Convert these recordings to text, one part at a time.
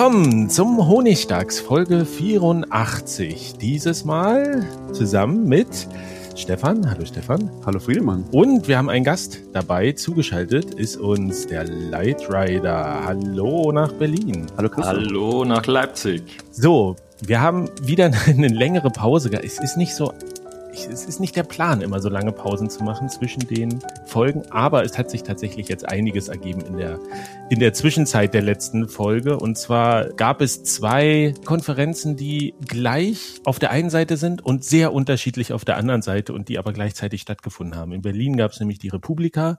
Willkommen zum Honigdachs, Folge 84. Dieses Mal zusammen mit Stefan. Hallo Stefan. Hallo Friedemann. Und wir haben einen Gast dabei. Zugeschaltet ist uns der Light Rider. Hallo nach Berlin. Hallo Christoph. Hallo nach Leipzig. So, wir haben wieder eine längere Pause. Es ist nicht so es ist nicht der Plan, immer so lange Pausen zu machen zwischen den Folgen, aber es hat sich tatsächlich jetzt einiges ergeben in der, in der Zwischenzeit der letzten Folge. Und zwar gab es zwei Konferenzen, die gleich auf der einen Seite sind und sehr unterschiedlich auf der anderen Seite und die aber gleichzeitig stattgefunden haben. In Berlin gab es nämlich die Republika.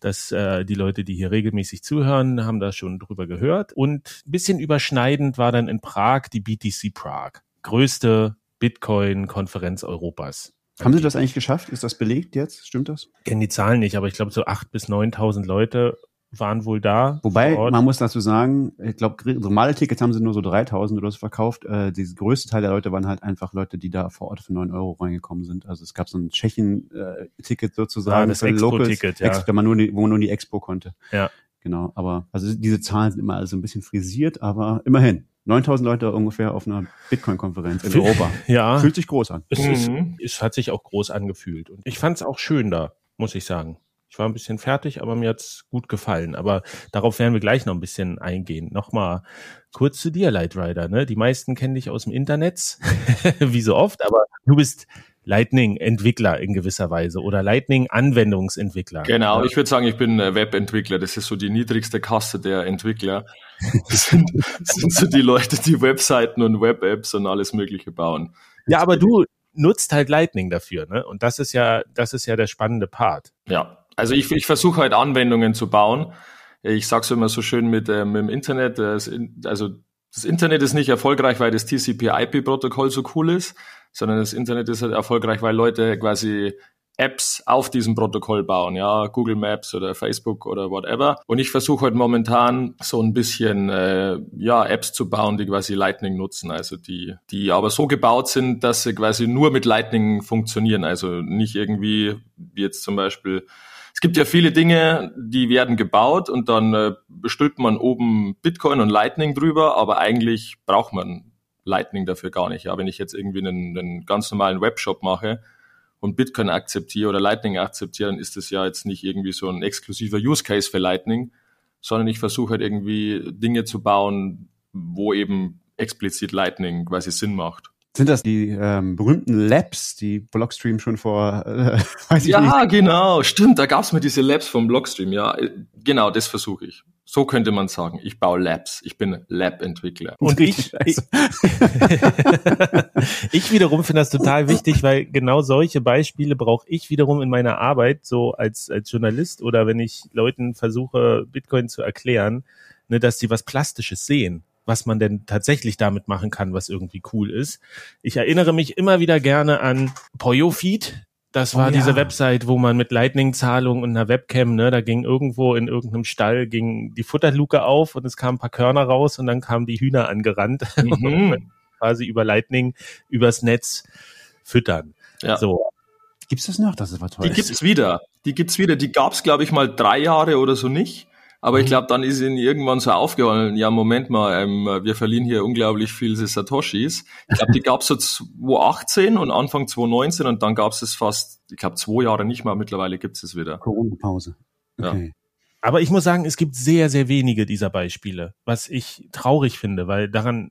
dass äh, die Leute, die hier regelmäßig zuhören, haben da schon drüber gehört. Und ein bisschen überschneidend war dann in Prag die BTC Prague. Größte Bitcoin-Konferenz Europas. Haben Sie das eigentlich geschafft? Ist das belegt jetzt? Stimmt das? Ich kenne die Zahlen nicht, aber ich glaube, so acht bis 9.000 Leute waren wohl da. Wobei, man muss dazu sagen, ich glaube, normale Tickets haben sie nur so 3000 oder so verkauft. Äh, der größte Teil der Leute waren halt einfach Leute, die da vor Ort für 9 Euro reingekommen sind. Also es gab so ein Tschechien-Ticket sozusagen. Ja, das Expo-Ticket, ja. Expo, wenn man nur die, wo man nur die Expo konnte. Ja. Genau, aber also diese Zahlen sind immer also ein bisschen frisiert, aber immerhin. 9000 Leute ungefähr auf einer Bitcoin-Konferenz in Europa. Ja. Fühlt sich groß an. Es, mhm. ist, es hat sich auch groß angefühlt. Und ich fand es auch schön da, muss ich sagen. Ich war ein bisschen fertig, aber mir hat's gut gefallen. Aber darauf werden wir gleich noch ein bisschen eingehen. Nochmal kurz zu dir, Light Rider. Ne? Die meisten kennen dich aus dem Internet, wie so oft, aber du bist Lightning-Entwickler in gewisser Weise oder Lightning-Anwendungsentwickler. Genau, ich würde sagen, ich bin Webentwickler. Das ist so die niedrigste Kaste der Entwickler. Das sind, das sind so die Leute, die Webseiten und Web-Apps und alles Mögliche bauen. Ja, aber du nutzt halt Lightning dafür, ne? Und das ist ja, das ist ja der spannende Part. Ja, also ich, ich versuche halt Anwendungen zu bauen. Ich sag's immer so schön mit, äh, mit dem Internet. Das, also das Internet ist nicht erfolgreich, weil das TCP/IP-Protokoll so cool ist, sondern das Internet ist halt erfolgreich, weil Leute quasi Apps auf diesem Protokoll bauen, ja, Google Maps oder Facebook oder whatever. Und ich versuche halt momentan so ein bisschen äh, ja Apps zu bauen, die quasi Lightning nutzen, also die die aber so gebaut sind, dass sie quasi nur mit Lightning funktionieren, also nicht irgendwie wie jetzt zum Beispiel es gibt ja viele Dinge, die werden gebaut und dann äh, bestülpt man oben Bitcoin und Lightning drüber, aber eigentlich braucht man Lightning dafür gar nicht. Ja, wenn ich jetzt irgendwie einen, einen ganz normalen Webshop mache und Bitcoin akzeptiere oder Lightning akzeptiere, dann ist das ja jetzt nicht irgendwie so ein exklusiver Use Case für Lightning, sondern ich versuche halt irgendwie Dinge zu bauen, wo eben explizit Lightning quasi Sinn macht. Sind das die ähm, berühmten Labs, die Blockstream schon vor, äh, weiß ich ja, nicht. Ja, genau, stimmt, da gab's mal diese Labs vom Blockstream, ja, äh, genau, das versuche ich. So könnte man sagen, ich baue Labs, ich bin Lab-Entwickler. Und ich, ich, ich wiederum finde das total wichtig, weil genau solche Beispiele brauche ich wiederum in meiner Arbeit, so als, als Journalist oder wenn ich Leuten versuche, Bitcoin zu erklären, ne, dass sie was Plastisches sehen was man denn tatsächlich damit machen kann, was irgendwie cool ist. Ich erinnere mich immer wieder gerne an PoyoFeed. Das war oh, ja. diese Website, wo man mit Lightning-Zahlung und einer Webcam, ne, da ging irgendwo in irgendeinem Stall ging die Futterluke auf und es kamen ein paar Körner raus und dann kamen die Hühner angerannt mhm. quasi über Lightning übers Netz füttern. Ja. So. Gibt's das noch? Das war toll. Die gibt's wieder. Die gibt's wieder. Die gab's glaube ich mal drei Jahre oder so nicht. Aber ich glaube, dann ist ihnen irgendwann so aufgefallen, ja, Moment mal, ähm, wir verlieren hier unglaublich viele Satoshis. Ich glaube, die gab es so 2018 und Anfang 2019 und dann gab es es fast, ich glaube, zwei Jahre nicht mehr. Mittlerweile gibt es es wieder. Corona-Pause. Okay. Ja. Aber ich muss sagen, es gibt sehr, sehr wenige dieser Beispiele, was ich traurig finde, weil daran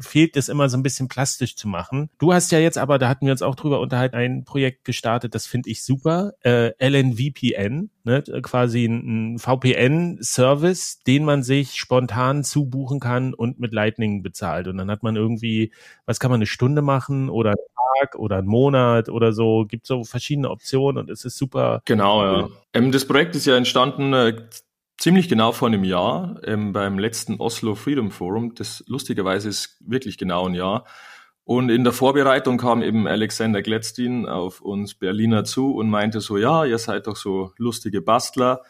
fehlt es immer so ein bisschen plastisch zu machen. Du hast ja jetzt aber, da hatten wir uns auch drüber unterhalten, ein Projekt gestartet, das finde ich super, äh, LNVPN, ne, quasi ein, ein VPN-Service, den man sich spontan zubuchen kann und mit Lightning bezahlt. Und dann hat man irgendwie, was kann man eine Stunde machen oder einen Tag oder einen Monat oder so, gibt so verschiedene Optionen und es ist super. Genau, ja. Ähm, das Projekt ist ja entstanden äh, ziemlich genau vor einem Jahr ähm, beim letzten Oslo Freedom Forum. Das lustigerweise ist wirklich genau ein Jahr. Und in der Vorbereitung kam eben Alexander Gladstein auf uns Berliner zu und meinte so, ja, ihr seid doch so lustige Bastler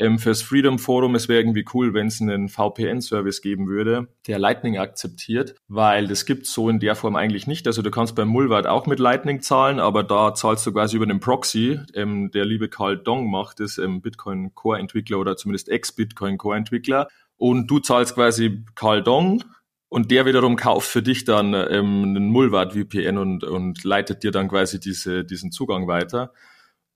ähm, fürs Freedom Forum, es wäre irgendwie cool, wenn es einen VPN-Service geben würde, der Lightning akzeptiert, weil das gibt so in der Form eigentlich nicht. Also du kannst beim Mulwart auch mit Lightning zahlen, aber da zahlst du quasi über einen Proxy. Ähm, der liebe Karl Dong macht das, ähm, Bitcoin Core-Entwickler oder zumindest Ex-Bitcoin Core-Entwickler. Und du zahlst quasi Karl Dong, und der wiederum kauft für dich dann ähm, einen Mulwart VPN und, und leitet dir dann quasi diese, diesen Zugang weiter.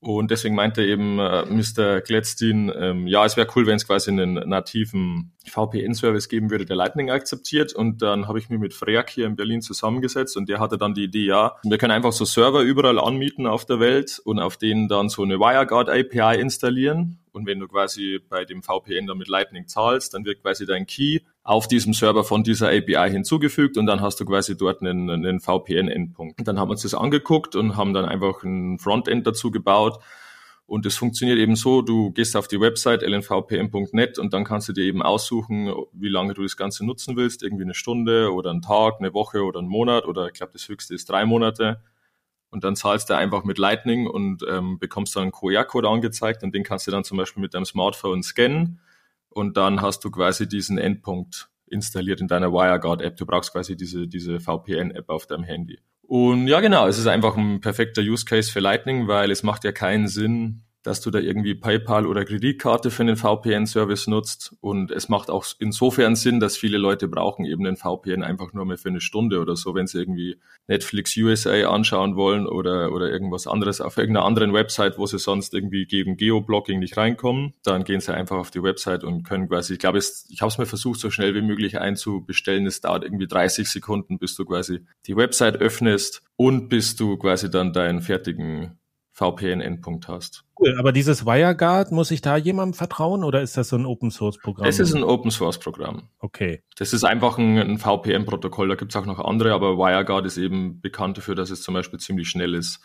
Und deswegen meinte eben äh, Mr. Gladstein, ähm, ja, es wäre cool, wenn es quasi einen nativen VPN-Service geben würde, der Lightning akzeptiert. Und dann habe ich mich mit Freak hier in Berlin zusammengesetzt und der hatte dann die Idee, ja, wir können einfach so Server überall anmieten auf der Welt und auf denen dann so eine WireGuard API installieren. Und wenn du quasi bei dem VPN dann mit Lightning zahlst, dann wird quasi dein Key auf diesem Server von dieser API hinzugefügt und dann hast du quasi dort einen, einen VPN-Endpunkt. Dann haben wir uns das angeguckt und haben dann einfach ein Frontend dazu gebaut. Und es funktioniert eben so, du gehst auf die Website lnvpn.net und dann kannst du dir eben aussuchen, wie lange du das Ganze nutzen willst, irgendwie eine Stunde oder einen Tag, eine Woche oder einen Monat oder ich glaube das höchste ist drei Monate und dann zahlst du einfach mit Lightning und ähm, bekommst dann einen QR-Code angezeigt und den kannst du dann zum Beispiel mit deinem Smartphone scannen und dann hast du quasi diesen Endpunkt installiert in deiner WireGuard-App. Du brauchst quasi diese, diese VPN-App auf deinem Handy. Und ja, genau, es ist einfach ein perfekter Use Case für Lightning, weil es macht ja keinen Sinn, dass du da irgendwie PayPal oder Kreditkarte für einen VPN-Service nutzt. Und es macht auch insofern Sinn, dass viele Leute brauchen eben den VPN einfach nur mal für eine Stunde oder so, wenn sie irgendwie Netflix USA anschauen wollen oder, oder irgendwas anderes auf irgendeiner anderen Website, wo sie sonst irgendwie gegen Geoblocking nicht reinkommen. Dann gehen sie einfach auf die Website und können quasi, ich glaube, ich habe es mir versucht, so schnell wie möglich einzubestellen. Es dauert irgendwie 30 Sekunden, bis du quasi die Website öffnest und bis du quasi dann deinen fertigen VPN-Endpunkt hast. Cool, aber dieses WireGuard, muss ich da jemandem vertrauen oder ist das so ein Open-Source-Programm? Es ist ein Open-Source-Programm. Okay. Das ist einfach ein, ein VPN-Protokoll, da gibt es auch noch andere, aber WireGuard ist eben bekannt dafür, dass es zum Beispiel ziemlich schnell ist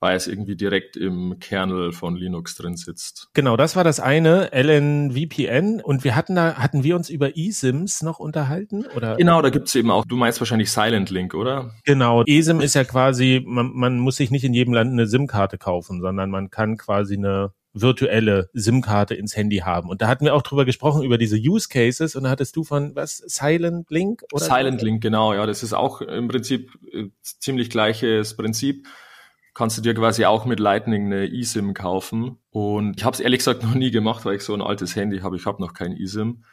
weil es irgendwie direkt im Kernel von Linux drin sitzt. Genau, das war das eine, LNVPN. Und wir hatten da, hatten wir uns über eSIMs noch unterhalten? Oder? Genau, da gibt's eben auch, du meinst wahrscheinlich Silent Link, oder? Genau, eSIM ist ja quasi, man, man muss sich nicht in jedem Land eine SIM-Karte kaufen, sondern man kann quasi eine virtuelle SIM-Karte ins Handy haben. Und da hatten wir auch drüber gesprochen, über diese Use Cases. Und da hattest du von was? Silent Link? Oder Silent Link, genau, ja. Das ist auch im Prinzip äh, ziemlich gleiches Prinzip kannst du dir quasi auch mit Lightning eine eSIM kaufen. Und ich habe es ehrlich gesagt noch nie gemacht, weil ich so ein altes Handy habe. Ich habe noch kein eSIM.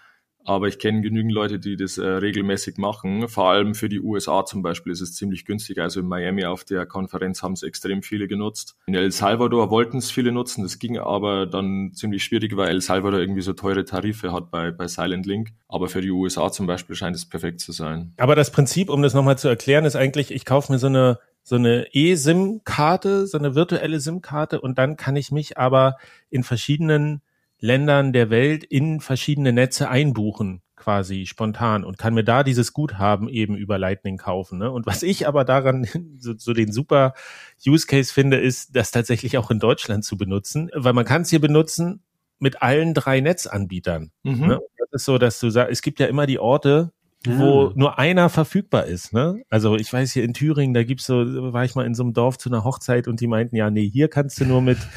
Aber ich kenne genügend Leute, die das äh, regelmäßig machen. Vor allem für die USA zum Beispiel ist es ziemlich günstig. Also in Miami auf der Konferenz haben es extrem viele genutzt. In El Salvador wollten es viele nutzen. Das ging aber dann ziemlich schwierig, weil El Salvador irgendwie so teure Tarife hat bei, bei Silent Link. Aber für die USA zum Beispiel scheint es perfekt zu sein. Aber das Prinzip, um das nochmal zu erklären, ist eigentlich, ich kaufe mir so eine so eine E-SIM-Karte, so eine virtuelle SIM-Karte und dann kann ich mich aber in verschiedenen Ländern der Welt in verschiedene Netze einbuchen quasi spontan und kann mir da dieses Guthaben eben über Lightning kaufen. Ne? Und was ich aber daran so, so den super Use Case finde, ist, das tatsächlich auch in Deutschland zu benutzen, weil man kann es hier benutzen mit allen drei Netzanbietern. Mhm. Ne? Das ist so, dass du sagst, es gibt ja immer die Orte, wo nur einer verfügbar ist. Ne? Also ich weiß hier in Thüringen, da gibt's so, war ich mal in so einem Dorf zu einer Hochzeit und die meinten, ja, nee, hier kannst du nur mit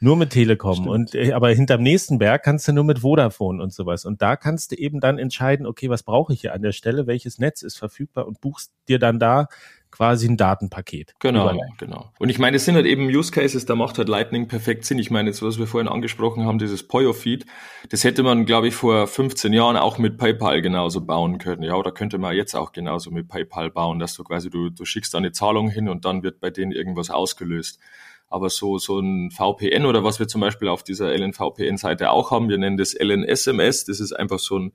nur mit Telekom Stimmt. und äh, aber hinterm nächsten Berg kannst du nur mit Vodafone und sowas und da kannst du eben dann entscheiden, okay, was brauche ich hier an der Stelle, welches Netz ist verfügbar und buchst dir dann da quasi ein Datenpaket. Genau, überleiten. genau. Und ich meine, es sind halt eben Use Cases, da macht halt Lightning perfekt Sinn. Ich meine, jetzt, was wir vorhin angesprochen haben, dieses Poyo-Feed, das hätte man, glaube ich, vor 15 Jahren auch mit PayPal genauso bauen können. Ja, oder könnte man jetzt auch genauso mit PayPal bauen, dass du quasi, du, du schickst da eine Zahlung hin und dann wird bei denen irgendwas ausgelöst. Aber so, so ein VPN oder was wir zum Beispiel auf dieser LNVPN-Seite auch haben, wir nennen das LNSMS, das ist einfach so ein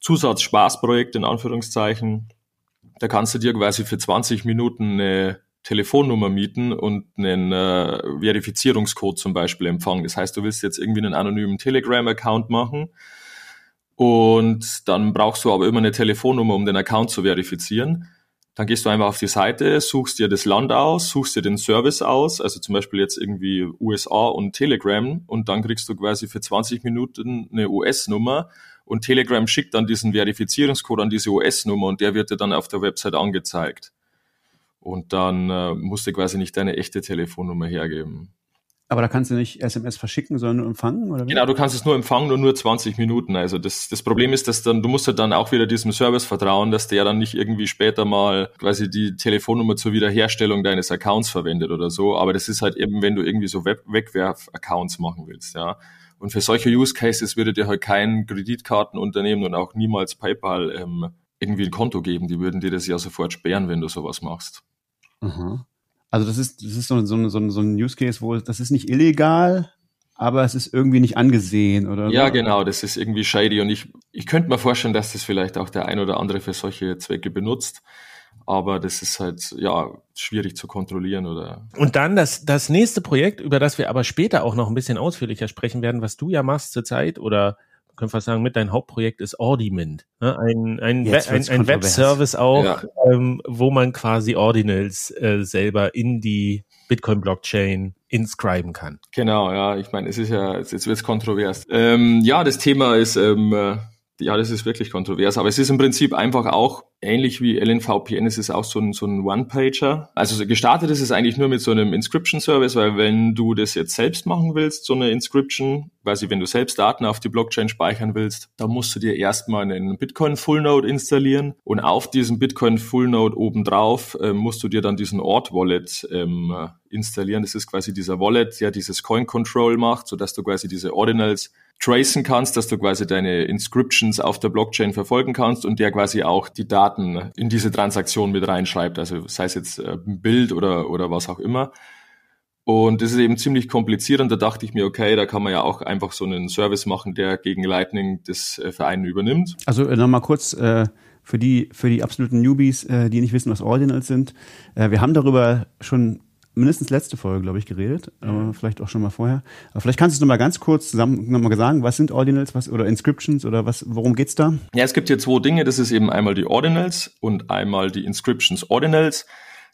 Zusatzspaßprojekt in Anführungszeichen. Da kannst du dir quasi für 20 Minuten eine Telefonnummer mieten und einen äh, Verifizierungscode zum Beispiel empfangen. Das heißt, du willst jetzt irgendwie einen anonymen Telegram-Account machen und dann brauchst du aber immer eine Telefonnummer, um den Account zu verifizieren. Dann gehst du einfach auf die Seite, suchst dir das Land aus, suchst dir den Service aus, also zum Beispiel jetzt irgendwie USA und Telegram und dann kriegst du quasi für 20 Minuten eine US-Nummer und Telegram schickt dann diesen Verifizierungscode an diese US-Nummer und der wird dir dann auf der Website angezeigt. Und dann äh, musst du quasi nicht deine echte Telefonnummer hergeben. Aber da kannst du nicht SMS verschicken, sondern nur empfangen, oder? wie? Genau, du kannst es nur empfangen und nur 20 Minuten. Also das, das Problem ist, dass dann, du musst halt dann auch wieder diesem Service vertrauen, dass der dann nicht irgendwie später mal quasi die Telefonnummer zur Wiederherstellung deines Accounts verwendet oder so. Aber das ist halt eben, wenn du irgendwie so Wegwerf-Accounts machen willst, ja. Und für solche Use Cases würde dir halt kein Kreditkartenunternehmen und auch niemals PayPal ähm, irgendwie ein Konto geben. Die würden dir das ja sofort sperren, wenn du sowas machst. Aha. Also das ist, das ist so, so, so, so ein Use Case, wo das ist nicht illegal, aber es ist irgendwie nicht angesehen, oder? Ja, genau, das ist irgendwie shady und ich, ich könnte mir vorstellen, dass das vielleicht auch der ein oder andere für solche Zwecke benutzt. Aber das ist halt, ja, schwierig zu kontrollieren oder. Und dann das, das nächste Projekt, über das wir aber später auch noch ein bisschen ausführlicher sprechen werden, was du ja machst zurzeit oder man könnte fast sagen, mit dein Hauptprojekt ist Ordiment. Ne? Ein, ein, Jetzt ein, ein. Webservice auch, Ja. ähm, wo man quasi Ordinals äh, selber in die Bitcoin-Blockchain inscriben kann. Genau, ja, ich meine, es ist ja, jetzt wird es kontrovers. Ähm, ja, das Thema ist, ähm, äh, ja, das ist wirklich kontrovers, aber es ist im Prinzip einfach auch ähnlich wie LNVPN, es ist auch so ein, so ein One-Pager. Also so gestartet ist es eigentlich nur mit so einem Inscription-Service, weil wenn du das jetzt selbst machen willst, so eine Inscription, quasi wenn du selbst Daten auf die Blockchain speichern willst, dann musst du dir erstmal einen Bitcoin Full Node installieren und auf diesem Bitcoin Full Node obendrauf ähm, musst du dir dann diesen Ort Wallet ähm, äh, installieren. Das ist quasi dieser Wallet, der dieses Coin Control macht, sodass du quasi diese Ordinals tracen kannst, dass du quasi deine Inscriptions auf der Blockchain verfolgen kannst und der quasi auch die Daten in diese Transaktion mit reinschreibt, also sei es jetzt äh, ein Bild oder, oder was auch immer. Und das ist eben ziemlich kompliziert und da dachte ich mir, okay, da kann man ja auch einfach so einen Service machen, der gegen Lightning das äh, Verein übernimmt. Also äh, nochmal kurz äh, für die für die absoluten Newbies, äh, die nicht wissen, was Ordinals sind. Äh, wir haben darüber schon mindestens letzte Folge, glaube ich, geredet, aber vielleicht auch schon mal vorher. Aber vielleicht kannst du es nochmal ganz kurz zusammen nochmal sagen, was sind Ordinals, was oder Inscriptions oder was, worum geht's da? Ja, es gibt hier zwei Dinge. Das ist eben einmal die Ordinals und einmal die Inscriptions Ordinals.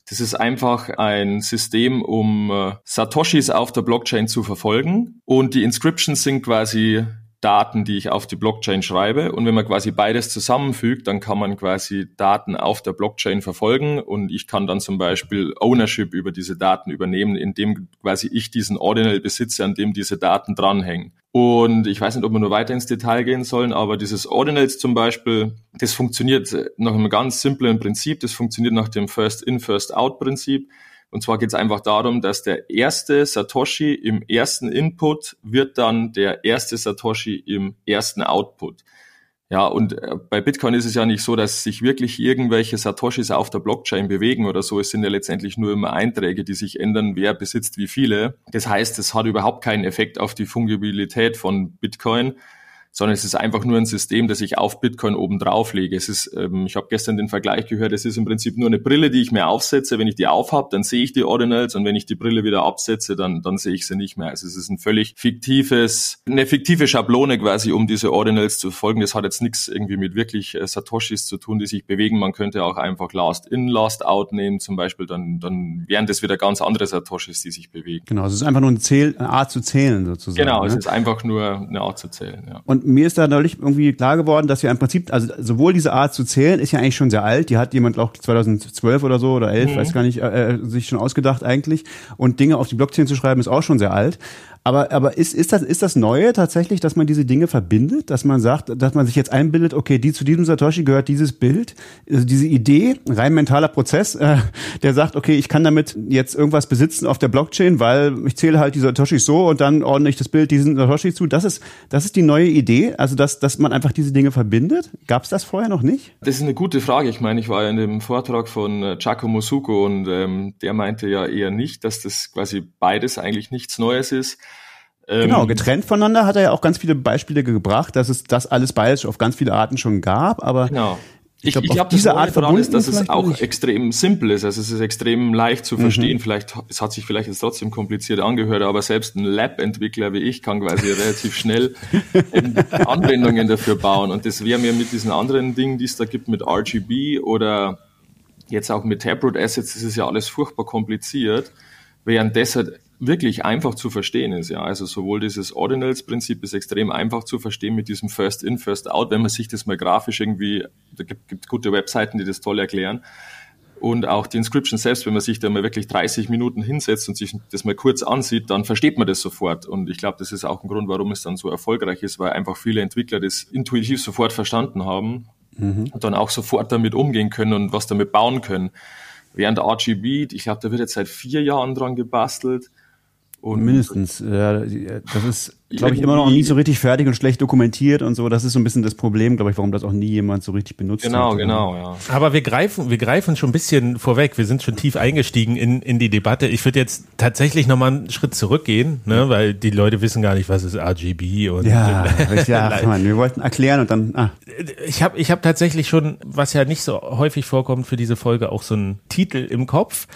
Das ist einfach ein System, um äh, Satoshis auf der Blockchain zu verfolgen. Und die Inscriptions sind quasi Daten, die ich auf die Blockchain schreibe. Und wenn man quasi beides zusammenfügt, dann kann man quasi Daten auf der Blockchain verfolgen. Und ich kann dann zum Beispiel Ownership über diese Daten übernehmen, indem quasi ich diesen Ordinal besitze, an dem diese Daten dranhängen. Und ich weiß nicht, ob wir nur weiter ins Detail gehen sollen, aber dieses Ordinals zum Beispiel, das funktioniert nach einem ganz simplen Prinzip. Das funktioniert nach dem First-in, First-out-Prinzip. Und zwar geht es einfach darum, dass der erste Satoshi im ersten Input wird dann der erste Satoshi im ersten Output. Ja, und äh, bei Bitcoin ist es ja nicht so, dass sich wirklich irgendwelche Satoshis auf der Blockchain bewegen oder so. Es sind ja letztendlich nur immer Einträge, die sich ändern, wer besitzt wie viele. Das heißt, es hat überhaupt keinen Effekt auf die Fungibilität von Bitcoin, sondern es ist einfach nur ein System, das ich auf Bitcoin oben drauf lege. Es ist, ähm, ich habe gestern den Vergleich gehört, es ist im Prinzip nur eine Brille, die ich mir aufsetze. Wenn ich die aufhab, dann sehe ich die Ordinals und wenn ich die Brille wieder absetze, dann, dann sehe ich sie nicht mehr. Also es ist ein völlig fiktives, eine fiktive Schablone quasi, um diese Ordinals zu folgen. Das hat jetzt nichts irgendwie mit wirklich äh, Satoshis zu tun, die sich bewegen. Man könnte auch einfach Last in, Last out nehmen zum Beispiel, dann, dann wären das wieder ganz andere Satoshis, die sich bewegen. Genau, es ist einfach nur eine, Zähl eine Art zu zählen sozusagen. Genau, es ne? ist einfach nur eine Art zu zählen. Ja. Und mir ist da neulich irgendwie klar geworden, dass wir im Prinzip, also sowohl diese Art zu zählen ist ja eigentlich schon sehr alt, die hat jemand auch 2012 oder so oder 11, weiß gar nicht, äh, äh, sich schon ausgedacht eigentlich. Und Dinge auf die Blockchain zu schreiben ist auch schon sehr alt. Aber, aber ist, ist, das, ist das Neue tatsächlich, dass man diese Dinge verbindet? Dass man sagt, dass man sich jetzt einbildet, okay, die, zu diesem Satoshi gehört dieses Bild, also diese Idee, rein mentaler Prozess, äh, der sagt, okay, ich kann damit jetzt irgendwas besitzen auf der Blockchain, weil ich zähle halt die Satoshis so und dann ordne ich das Bild diesen Satoshi zu. Das ist, das ist die neue Idee, also dass, dass man einfach diese Dinge verbindet. Gab es das vorher noch nicht? Das ist eine gute Frage. Ich meine, ich war ja in dem Vortrag von äh, Giacomo Suko und ähm, der meinte ja eher nicht, dass das quasi beides eigentlich nichts Neues ist. Genau, ähm, getrennt voneinander hat er ja auch ganz viele Beispiele gebracht, dass es das alles beides auf ganz viele Arten schon gab, aber genau. Ich, glaube, diese Art verbunden ist, dass es auch nicht. extrem simpel ist. Also es ist extrem leicht zu verstehen. Mhm. Vielleicht, es hat sich vielleicht jetzt trotzdem kompliziert angehört, aber selbst ein Lab-Entwickler wie ich kann quasi relativ schnell Anwendungen dafür bauen. Und das wäre mir mit diesen anderen Dingen, die es da gibt, mit RGB oder jetzt auch mit Taproot Assets, das ist ja alles furchtbar kompliziert. Während deshalb wirklich einfach zu verstehen ist. Ja, also sowohl dieses Ordinals-Prinzip ist extrem einfach zu verstehen mit diesem First in, First out, wenn man sich das mal grafisch irgendwie, da gibt, gibt gute Webseiten, die das toll erklären. Und auch die Inscription selbst, wenn man sich da mal wirklich 30 Minuten hinsetzt und sich das mal kurz ansieht, dann versteht man das sofort. Und ich glaube, das ist auch ein Grund, warum es dann so erfolgreich ist, weil einfach viele Entwickler das intuitiv sofort verstanden haben mhm. und dann auch sofort damit umgehen können und was damit bauen können. Während RGB, ich glaube, da wird jetzt seit vier Jahren dran gebastelt und Mindestens. Ja, das ist, glaube ich, immer noch nicht so richtig fertig und schlecht dokumentiert und so. Das ist so ein bisschen das Problem, glaube ich, warum das auch nie jemand so richtig benutzt genau, hat. Genau, genau, ja. Aber wir greifen, wir greifen schon ein bisschen vorweg. Wir sind schon tief eingestiegen in, in die Debatte. Ich würde jetzt tatsächlich nochmal einen Schritt zurückgehen, ne, weil die Leute wissen gar nicht, was ist RGB und. Ja, ja Mann, wir wollten erklären und dann, ah. Ich habe ich hab tatsächlich schon, was ja nicht so häufig vorkommt für diese Folge, auch so einen Titel im Kopf,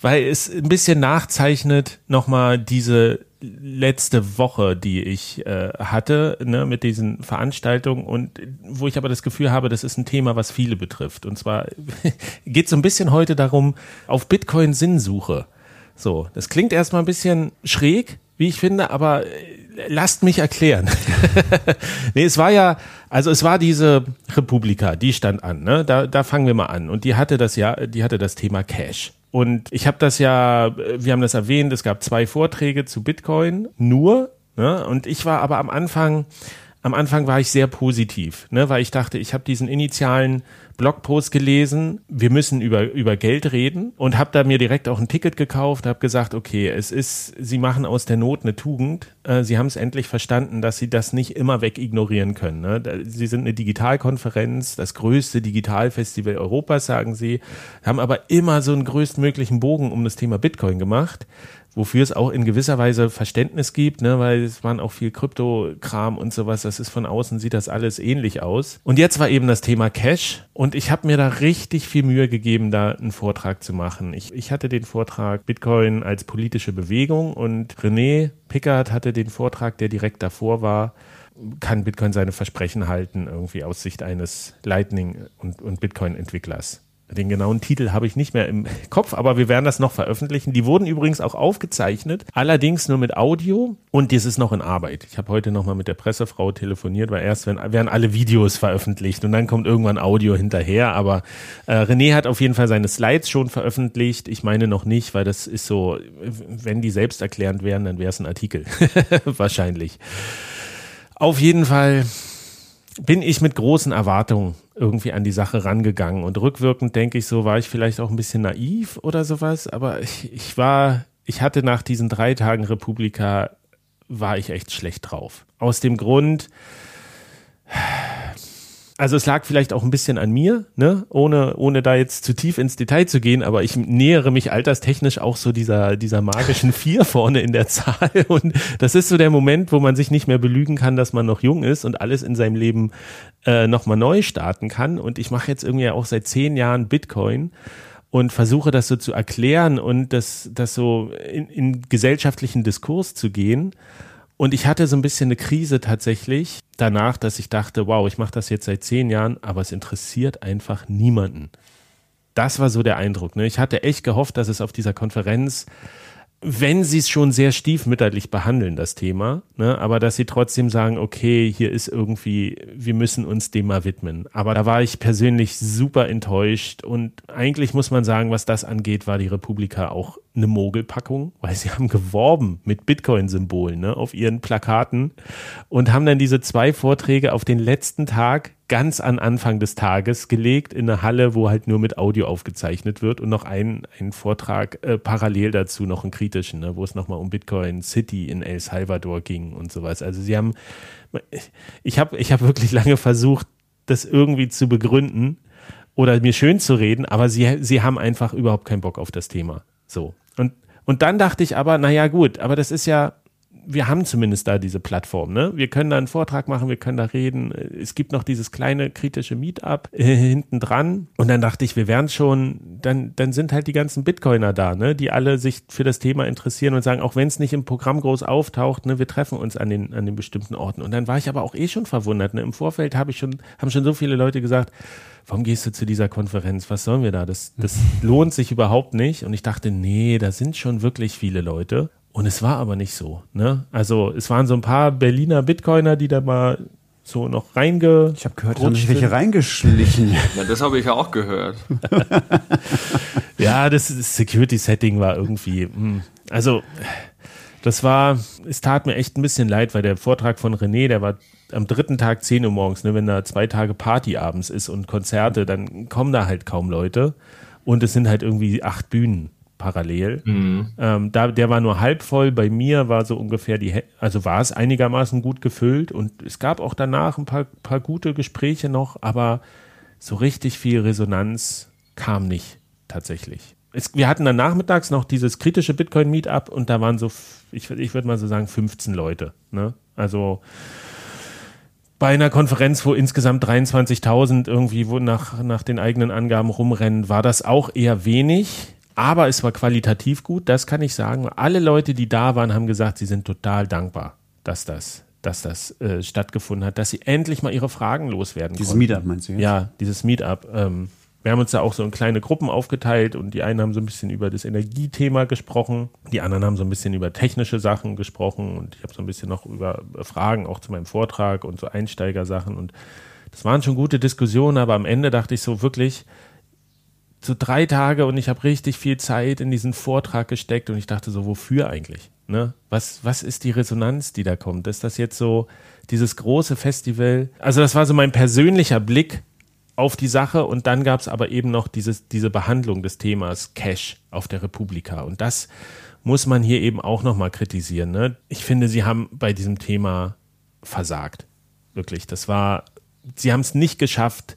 weil es ein bisschen nachzeichnet nochmal die diese letzte Woche, die ich äh, hatte, ne, mit diesen Veranstaltungen und wo ich aber das Gefühl habe, das ist ein Thema, was viele betrifft. Und zwar geht es so ein bisschen heute darum, auf Bitcoin Sinnsuche. So, das klingt erstmal ein bisschen schräg, wie ich finde, aber äh, lasst mich erklären. nee, es war ja, also es war diese Republika, die stand an, ne? Da, da fangen wir mal an. Und die hatte das ja, die hatte das Thema Cash. Und ich habe das ja, wir haben das erwähnt, es gab zwei Vorträge zu Bitcoin, nur. Ne? Und ich war aber am Anfang, am Anfang war ich sehr positiv, ne? weil ich dachte, ich habe diesen initialen Blogpost gelesen, wir müssen über, über Geld reden und habe da mir direkt auch ein Ticket gekauft, habe gesagt, okay, es ist, sie machen aus der Not eine Tugend. Äh, sie haben es endlich verstanden, dass sie das nicht immer wegignorieren können. Ne? Sie sind eine Digitalkonferenz, das größte Digitalfestival Europas, sagen sie, haben aber immer so einen größtmöglichen Bogen um das Thema Bitcoin gemacht wofür es auch in gewisser Weise Verständnis gibt, ne, weil es waren auch viel Krypto-Kram und sowas. Das ist von außen sieht das alles ähnlich aus. Und jetzt war eben das Thema Cash und ich habe mir da richtig viel Mühe gegeben, da einen Vortrag zu machen. Ich, ich hatte den Vortrag Bitcoin als politische Bewegung und René Pickard hatte den Vortrag, der direkt davor war kann Bitcoin seine Versprechen halten, irgendwie aus Sicht eines Lightning- und, und Bitcoin-Entwicklers. Den genauen Titel habe ich nicht mehr im Kopf, aber wir werden das noch veröffentlichen. Die wurden übrigens auch aufgezeichnet, allerdings nur mit Audio und das ist noch in Arbeit. Ich habe heute nochmal mit der Pressefrau telefoniert, weil erst werden alle Videos veröffentlicht und dann kommt irgendwann Audio hinterher. Aber äh, René hat auf jeden Fall seine Slides schon veröffentlicht. Ich meine noch nicht, weil das ist so, wenn die selbsterklärend wären, dann wäre es ein Artikel. Wahrscheinlich. Auf jeden Fall bin ich mit großen Erwartungen irgendwie an die Sache rangegangen. Und rückwirkend denke ich so, war ich vielleicht auch ein bisschen naiv oder sowas, aber ich, ich war, ich hatte nach diesen drei Tagen Republika, war ich echt schlecht drauf. Aus dem Grund, also es lag vielleicht auch ein bisschen an mir, ne? ohne, ohne da jetzt zu tief ins Detail zu gehen, aber ich nähere mich alterstechnisch auch so dieser, dieser magischen Vier vorne in der Zahl. Und das ist so der Moment, wo man sich nicht mehr belügen kann, dass man noch jung ist und alles in seinem Leben äh, nochmal neu starten kann. Und ich mache jetzt irgendwie auch seit zehn Jahren Bitcoin und versuche das so zu erklären und das, das so in, in gesellschaftlichen Diskurs zu gehen. Und ich hatte so ein bisschen eine Krise tatsächlich danach, dass ich dachte, wow, ich mache das jetzt seit zehn Jahren, aber es interessiert einfach niemanden. Das war so der Eindruck. Ne? Ich hatte echt gehofft, dass es auf dieser Konferenz wenn sie es schon sehr stiefmütterlich behandeln, das Thema, ne, aber dass sie trotzdem sagen, okay, hier ist irgendwie, wir müssen uns dem mal widmen. Aber da war ich persönlich super enttäuscht und eigentlich muss man sagen, was das angeht, war die Republika auch eine Mogelpackung, weil sie haben geworben mit Bitcoin-Symbolen ne, auf ihren Plakaten und haben dann diese zwei Vorträge auf den letzten Tag ganz an Anfang des Tages gelegt in eine Halle, wo halt nur mit Audio aufgezeichnet wird und noch einen, einen Vortrag äh, parallel dazu, noch einen kritischen, ne, wo es nochmal um Bitcoin City in El Salvador ging und sowas. Also sie haben, ich habe ich hab wirklich lange versucht, das irgendwie zu begründen oder mir schön zu reden, aber sie, sie haben einfach überhaupt keinen Bock auf das Thema. So. Und, und dann dachte ich aber, naja, gut, aber das ist ja, wir haben zumindest da diese Plattform, ne? Wir können da einen Vortrag machen, wir können da reden. Es gibt noch dieses kleine kritische Meetup äh, hinten dran. Und dann dachte ich, wir wären schon, dann, dann sind halt die ganzen Bitcoiner da, ne? Die alle sich für das Thema interessieren und sagen, auch wenn es nicht im Programm groß auftaucht, ne, wir treffen uns an den, an den bestimmten Orten. Und dann war ich aber auch eh schon verwundert, ne? Im Vorfeld habe ich schon, haben schon so viele Leute gesagt, warum gehst du zu dieser Konferenz? Was sollen wir da? Das, das lohnt sich überhaupt nicht. Und ich dachte, nee, da sind schon wirklich viele Leute. Und es war aber nicht so. Ne? Also es waren so ein paar Berliner Bitcoiner, die da mal so noch reinge. Ich habe gehört, haben sich welche reingeschlichen. Ja, das habe ich ja auch gehört. ja, das Security-Setting war irgendwie. Mh. Hm. Also das war, es tat mir echt ein bisschen leid, weil der Vortrag von René, der war am dritten Tag 10 Uhr morgens, ne, wenn da zwei Tage Party abends ist und Konzerte, dann kommen da halt kaum Leute. Und es sind halt irgendwie acht Bühnen parallel. Mhm. Ähm, da, der war nur halb voll. Bei mir war so ungefähr die, also war es einigermaßen gut gefüllt und es gab auch danach ein paar, paar gute Gespräche noch, aber so richtig viel Resonanz kam nicht tatsächlich. Es, wir hatten dann nachmittags noch dieses kritische Bitcoin-Meetup und da waren so, ich, ich würde mal so sagen, 15 Leute. Ne? Also bei einer Konferenz, wo insgesamt 23.000 irgendwie wo nach, nach den eigenen Angaben rumrennen, war das auch eher wenig. Aber es war qualitativ gut, das kann ich sagen. Alle Leute, die da waren, haben gesagt, sie sind total dankbar, dass das, dass das äh, stattgefunden hat, dass sie endlich mal ihre Fragen loswerden Dieses konnten. Meetup meinst du jetzt? Ja, dieses Meetup. Ähm, wir haben uns da auch so in kleine Gruppen aufgeteilt und die einen haben so ein bisschen über das Energiethema gesprochen, die anderen haben so ein bisschen über technische Sachen gesprochen und ich habe so ein bisschen noch über Fragen auch zu meinem Vortrag und so Einsteigersachen und das waren schon gute Diskussionen, aber am Ende dachte ich so wirklich, so drei Tage und ich habe richtig viel Zeit in diesen Vortrag gesteckt und ich dachte so, wofür eigentlich? Ne? Was, was ist die Resonanz, die da kommt? Ist das jetzt so dieses große Festival? Also das war so mein persönlicher Blick auf die Sache und dann gab es aber eben noch dieses, diese Behandlung des Themas Cash auf der Republika und das muss man hier eben auch nochmal kritisieren. Ne? Ich finde, sie haben bei diesem Thema versagt. Wirklich. Das war, sie haben es nicht geschafft,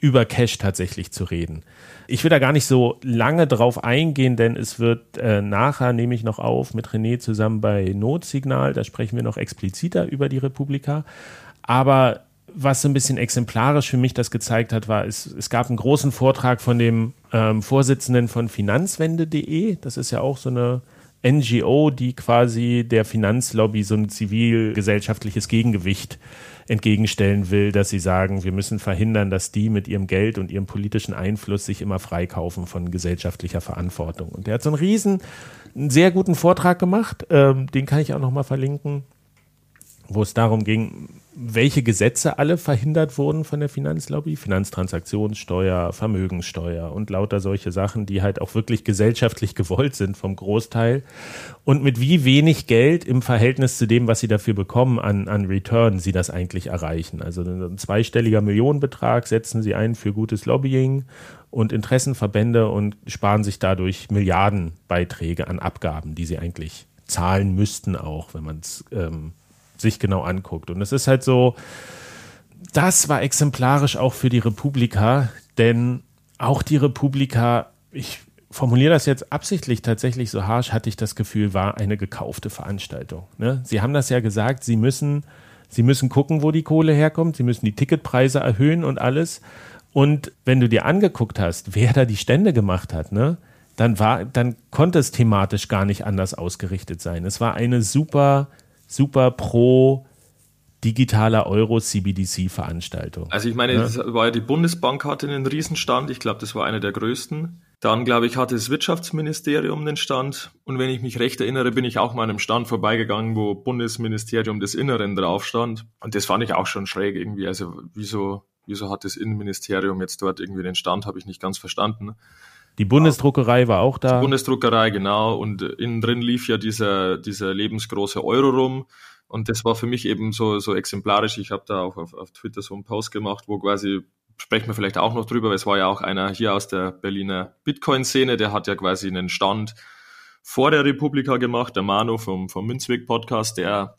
über Cash tatsächlich zu reden. Ich will da gar nicht so lange drauf eingehen, denn es wird äh, nachher, nehme ich noch auf, mit René zusammen bei Notsignal, da sprechen wir noch expliziter über die Republika. Aber was so ein bisschen exemplarisch für mich das gezeigt hat, war, es, es gab einen großen Vortrag von dem ähm, Vorsitzenden von Finanzwende.de. Das ist ja auch so eine NGO, die quasi der Finanzlobby so ein zivilgesellschaftliches Gegengewicht entgegenstellen will, dass sie sagen, wir müssen verhindern, dass die mit ihrem Geld und ihrem politischen Einfluss sich immer freikaufen von gesellschaftlicher Verantwortung. Und der hat so einen riesen, einen sehr guten Vortrag gemacht, ähm, den kann ich auch nochmal verlinken, wo es darum ging, welche Gesetze alle verhindert wurden von der Finanzlobby, Finanztransaktionssteuer, Vermögenssteuer und lauter solche Sachen, die halt auch wirklich gesellschaftlich gewollt sind vom Großteil und mit wie wenig Geld im Verhältnis zu dem, was sie dafür bekommen an, an Return, sie das eigentlich erreichen. Also ein zweistelliger Millionenbetrag setzen sie ein für gutes Lobbying und Interessenverbände und sparen sich dadurch Milliardenbeiträge an Abgaben, die sie eigentlich zahlen müssten auch, wenn man es ähm, sich genau anguckt. Und es ist halt so, das war exemplarisch auch für die Republika, denn auch die Republika, ich formuliere das jetzt absichtlich tatsächlich so harsch, hatte ich das Gefühl, war eine gekaufte Veranstaltung. Ne? Sie haben das ja gesagt, sie müssen, sie müssen gucken, wo die Kohle herkommt, sie müssen die Ticketpreise erhöhen und alles. Und wenn du dir angeguckt hast, wer da die Stände gemacht hat, ne, dann war, dann konnte es thematisch gar nicht anders ausgerichtet sein. Es war eine super super pro digitaler Euro-CBDC-Veranstaltung. Also ich meine, ja? das war ja die Bundesbank hatte einen Riesenstand. Ich glaube, das war einer der größten. Dann, glaube ich, hatte das Wirtschaftsministerium den Stand. Und wenn ich mich recht erinnere, bin ich auch mal an einem Stand vorbeigegangen, wo Bundesministerium des Inneren drauf stand. Und das fand ich auch schon schräg irgendwie. Also wieso, wieso hat das Innenministerium jetzt dort irgendwie den Stand, habe ich nicht ganz verstanden. Die Bundesdruckerei war auch da. Die Bundesdruckerei, genau. Und innen drin lief ja dieser, dieser lebensgroße Euro rum. Und das war für mich eben so, so exemplarisch. Ich habe da auch auf, auf Twitter so einen Post gemacht, wo quasi, sprechen wir vielleicht auch noch drüber, weil es war ja auch einer hier aus der Berliner Bitcoin-Szene, der hat ja quasi einen Stand vor der Republika gemacht, der Manu vom, vom Münzweg-Podcast, der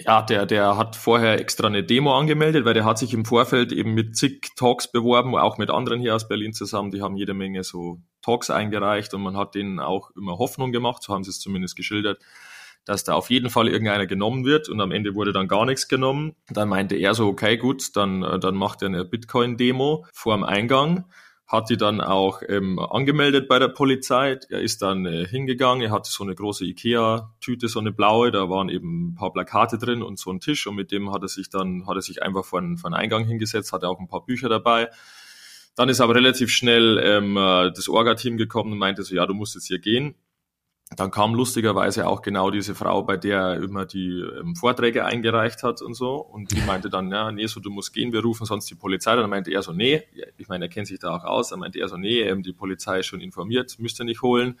ja, der, der hat vorher extra eine Demo angemeldet, weil der hat sich im Vorfeld eben mit zig Talks beworben, auch mit anderen hier aus Berlin zusammen. Die haben jede Menge so Talks eingereicht und man hat denen auch immer Hoffnung gemacht, so haben sie es zumindest geschildert, dass da auf jeden Fall irgendeiner genommen wird und am Ende wurde dann gar nichts genommen. Dann meinte er so, okay, gut, dann, dann macht er eine Bitcoin-Demo vor dem Eingang hat die dann auch ähm, angemeldet bei der Polizei. Er ist dann äh, hingegangen, er hatte so eine große Ikea-Tüte, so eine blaue, da waren eben ein paar Plakate drin und so ein Tisch und mit dem hat er sich dann, hat er sich einfach vor den, vor den Eingang hingesetzt, hatte auch ein paar Bücher dabei. Dann ist aber relativ schnell ähm, äh, das Orga-Team gekommen und meinte so, ja, du musst jetzt hier gehen. Dann kam lustigerweise auch genau diese Frau, bei der er immer die ähm, Vorträge eingereicht hat und so. Und die meinte dann, ja, nee, so du musst gehen, wir rufen sonst die Polizei. Dann meinte er so, nee, ich meine, er kennt sich da auch aus. Dann meinte er so, nee, ähm, die Polizei ist schon informiert, müsst ihr nicht holen.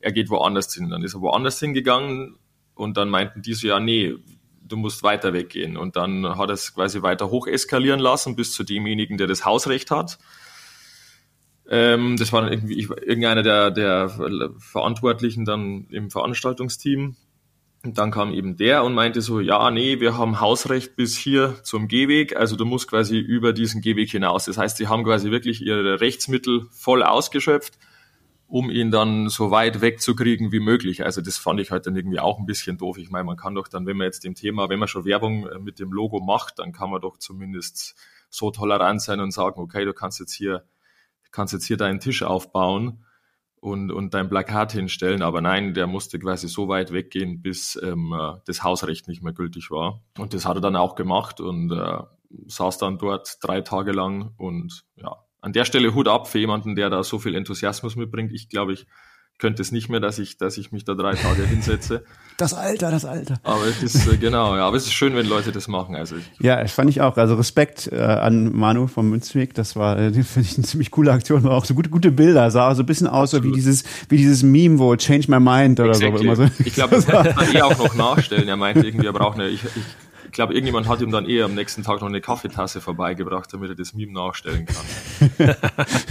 Er geht woanders hin. Dann ist er woanders hingegangen und dann meinten die so, ja, nee, du musst weiter weggehen. Und dann hat er es quasi weiter hoch eskalieren lassen bis zu demjenigen, der das Hausrecht hat. Ähm, das war dann irgendwie ich, irgendeiner der, der Verantwortlichen dann im Veranstaltungsteam. Und dann kam eben der und meinte so, ja, nee, wir haben Hausrecht bis hier zum Gehweg, also du musst quasi über diesen Gehweg hinaus. Das heißt, sie haben quasi wirklich ihre Rechtsmittel voll ausgeschöpft, um ihn dann so weit wegzukriegen wie möglich. Also das fand ich halt dann irgendwie auch ein bisschen doof. Ich meine, man kann doch dann, wenn man jetzt dem Thema, wenn man schon Werbung äh, mit dem Logo macht, dann kann man doch zumindest so tolerant sein und sagen, okay, du kannst jetzt hier kannst jetzt hier deinen Tisch aufbauen und, und dein Plakat hinstellen. Aber nein, der musste quasi so weit weggehen, bis ähm, äh, das Hausrecht nicht mehr gültig war. Und das hat er dann auch gemacht und äh, saß dann dort drei Tage lang. Und ja, an der Stelle Hut ab für jemanden, der da so viel Enthusiasmus mitbringt. Ich glaube, ich könnte es nicht mehr, dass ich, dass ich mich da drei Tage hinsetze. Das Alter, das Alter. Aber es ist, äh, genau, ja, aber es ist schön, wenn Leute das machen. Also ich, ja, das fand ich auch. Also Respekt äh, an Manu vom Münzweg. Das war, äh, finde ich, eine ziemlich coole Aktion. War auch so gute, gute Bilder. Sah so ein bisschen aus, so wie dieses, wie dieses Meme, wo Change My Mind oder exactly. so. Immer so. Ich glaube, das hätte man eh auch noch nachstellen. Er meinte irgendwie, er braucht eine, ich, ich ich glaube, irgendjemand hat ihm dann eher am nächsten Tag noch eine Kaffeetasse vorbeigebracht, damit er das Meme nachstellen kann.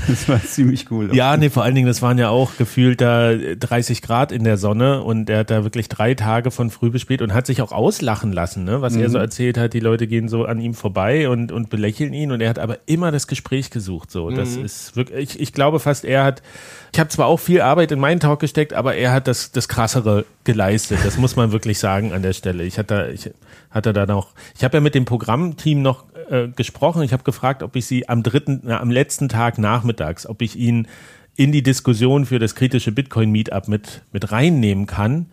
das war ziemlich cool. Ja, nee, vor allen Dingen, das waren ja auch gefühlt da 30 Grad in der Sonne und er hat da wirklich drei Tage von früh bis spät und hat sich auch auslachen lassen, ne? was mhm. er so erzählt hat. Die Leute gehen so an ihm vorbei und, und belächeln ihn und er hat aber immer das Gespräch gesucht. So, das mhm. ist wirklich, ich, ich glaube fast, er hat, ich habe zwar auch viel Arbeit in meinen Talk gesteckt, aber er hat das, das krassere geleistet. Das muss man wirklich sagen an der Stelle. Ich hatte, ich hatte da noch, ich habe ja mit dem Programmteam noch äh, gesprochen. Ich habe gefragt, ob ich sie am dritten, na, am letzten Tag nachmittags, ob ich ihn in die Diskussion für das kritische Bitcoin-Meetup mit, mit reinnehmen kann.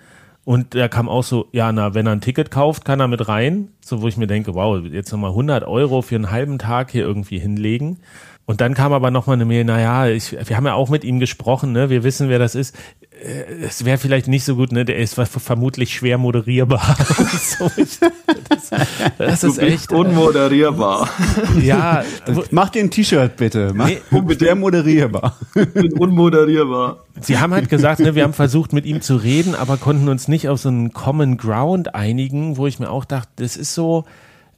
Und da kam auch so, ja, na, wenn er ein Ticket kauft, kann er mit rein. So, wo ich mir denke, wow, jetzt nochmal 100 Euro für einen halben Tag hier irgendwie hinlegen. Und dann kam aber nochmal eine Mail, naja, ich, wir haben ja auch mit ihm gesprochen, ne? wir wissen, wer das ist. Äh, es wäre vielleicht nicht so gut, ne? Der ist vermutlich schwer moderierbar. das, das ist echt äh, unmoderierbar. Ja, mach dir ein T-Shirt bitte. Mach, nee, schwer moderierbar. unmoderierbar. Sie haben halt gesagt, ne, wir haben versucht mit ihm zu reden, aber konnten uns nicht auf so einen Common Ground einigen, wo ich mir auch dachte, das ist so,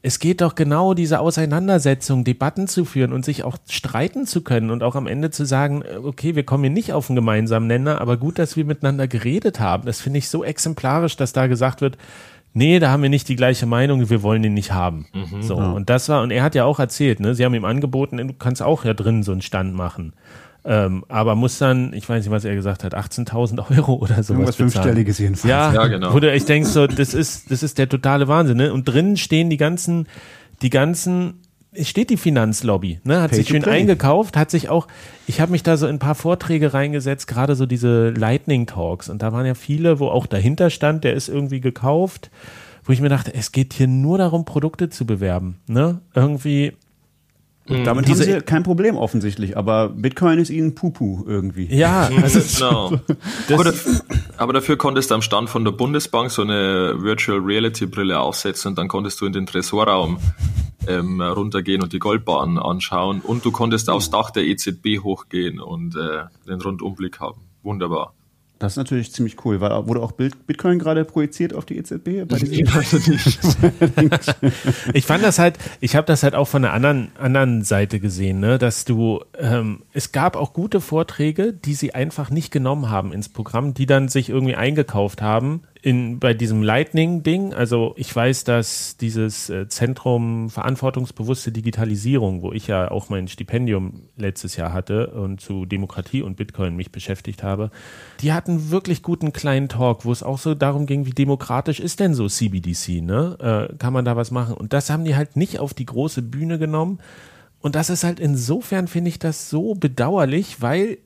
es geht doch genau diese Auseinandersetzung, Debatten zu führen und sich auch streiten zu können und auch am Ende zu sagen, äh, okay, wir kommen hier nicht auf einen gemeinsamen Nenner, aber gut, dass wir miteinander geredet haben. Das finde ich so exemplarisch, dass da gesagt wird, nee, da haben wir nicht die gleiche Meinung, wir wollen den nicht haben. Mhm, so, ja. und das war, und er hat ja auch erzählt, ne, sie haben ihm angeboten, du kannst auch ja drin so einen Stand machen. Ähm, aber muss dann, ich weiß nicht, was er gesagt hat, 18.000 Euro oder so. Irgendwas Fünfstelliges jedenfalls. Ja, ja, genau. Wo du echt denkst, so, das ist, das ist der totale Wahnsinn, ne? Und drinnen stehen die ganzen, die ganzen, es steht die Finanzlobby, ne? Hat Pay sich schön play. eingekauft, hat sich auch, ich habe mich da so in ein paar Vorträge reingesetzt, gerade so diese Lightning Talks. Und da waren ja viele, wo auch dahinter stand, der ist irgendwie gekauft, wo ich mir dachte, es geht hier nur darum, Produkte zu bewerben, ne? Irgendwie, und damit Diese, haben sie kein Problem offensichtlich, aber Bitcoin ist ihnen Pupu irgendwie. Ja, also genau. aber, dafür, aber, dafür, konntest du am Stand von der Bundesbank so eine Virtual Reality Brille aufsetzen und dann konntest du in den Tresorraum ähm, runtergehen und die Goldbahn anschauen. Und du konntest aufs Dach der EZB hochgehen und äh, den Rundumblick haben. Wunderbar. Das ist natürlich ziemlich cool. War, wurde auch Bitcoin gerade projiziert auf die EZB? Ich fand das halt, ich habe das halt auch von der anderen, anderen Seite gesehen, ne? dass du, ähm, es gab auch gute Vorträge, die sie einfach nicht genommen haben ins Programm, die dann sich irgendwie eingekauft haben in, bei diesem Lightning-Ding, also ich weiß, dass dieses äh, Zentrum verantwortungsbewusste Digitalisierung, wo ich ja auch mein Stipendium letztes Jahr hatte und zu Demokratie und Bitcoin mich beschäftigt habe, die hatten wirklich guten kleinen Talk, wo es auch so darum ging, wie demokratisch ist denn so CBDC, ne? Äh, kann man da was machen? Und das haben die halt nicht auf die große Bühne genommen. Und das ist halt insofern, finde ich das so bedauerlich, weil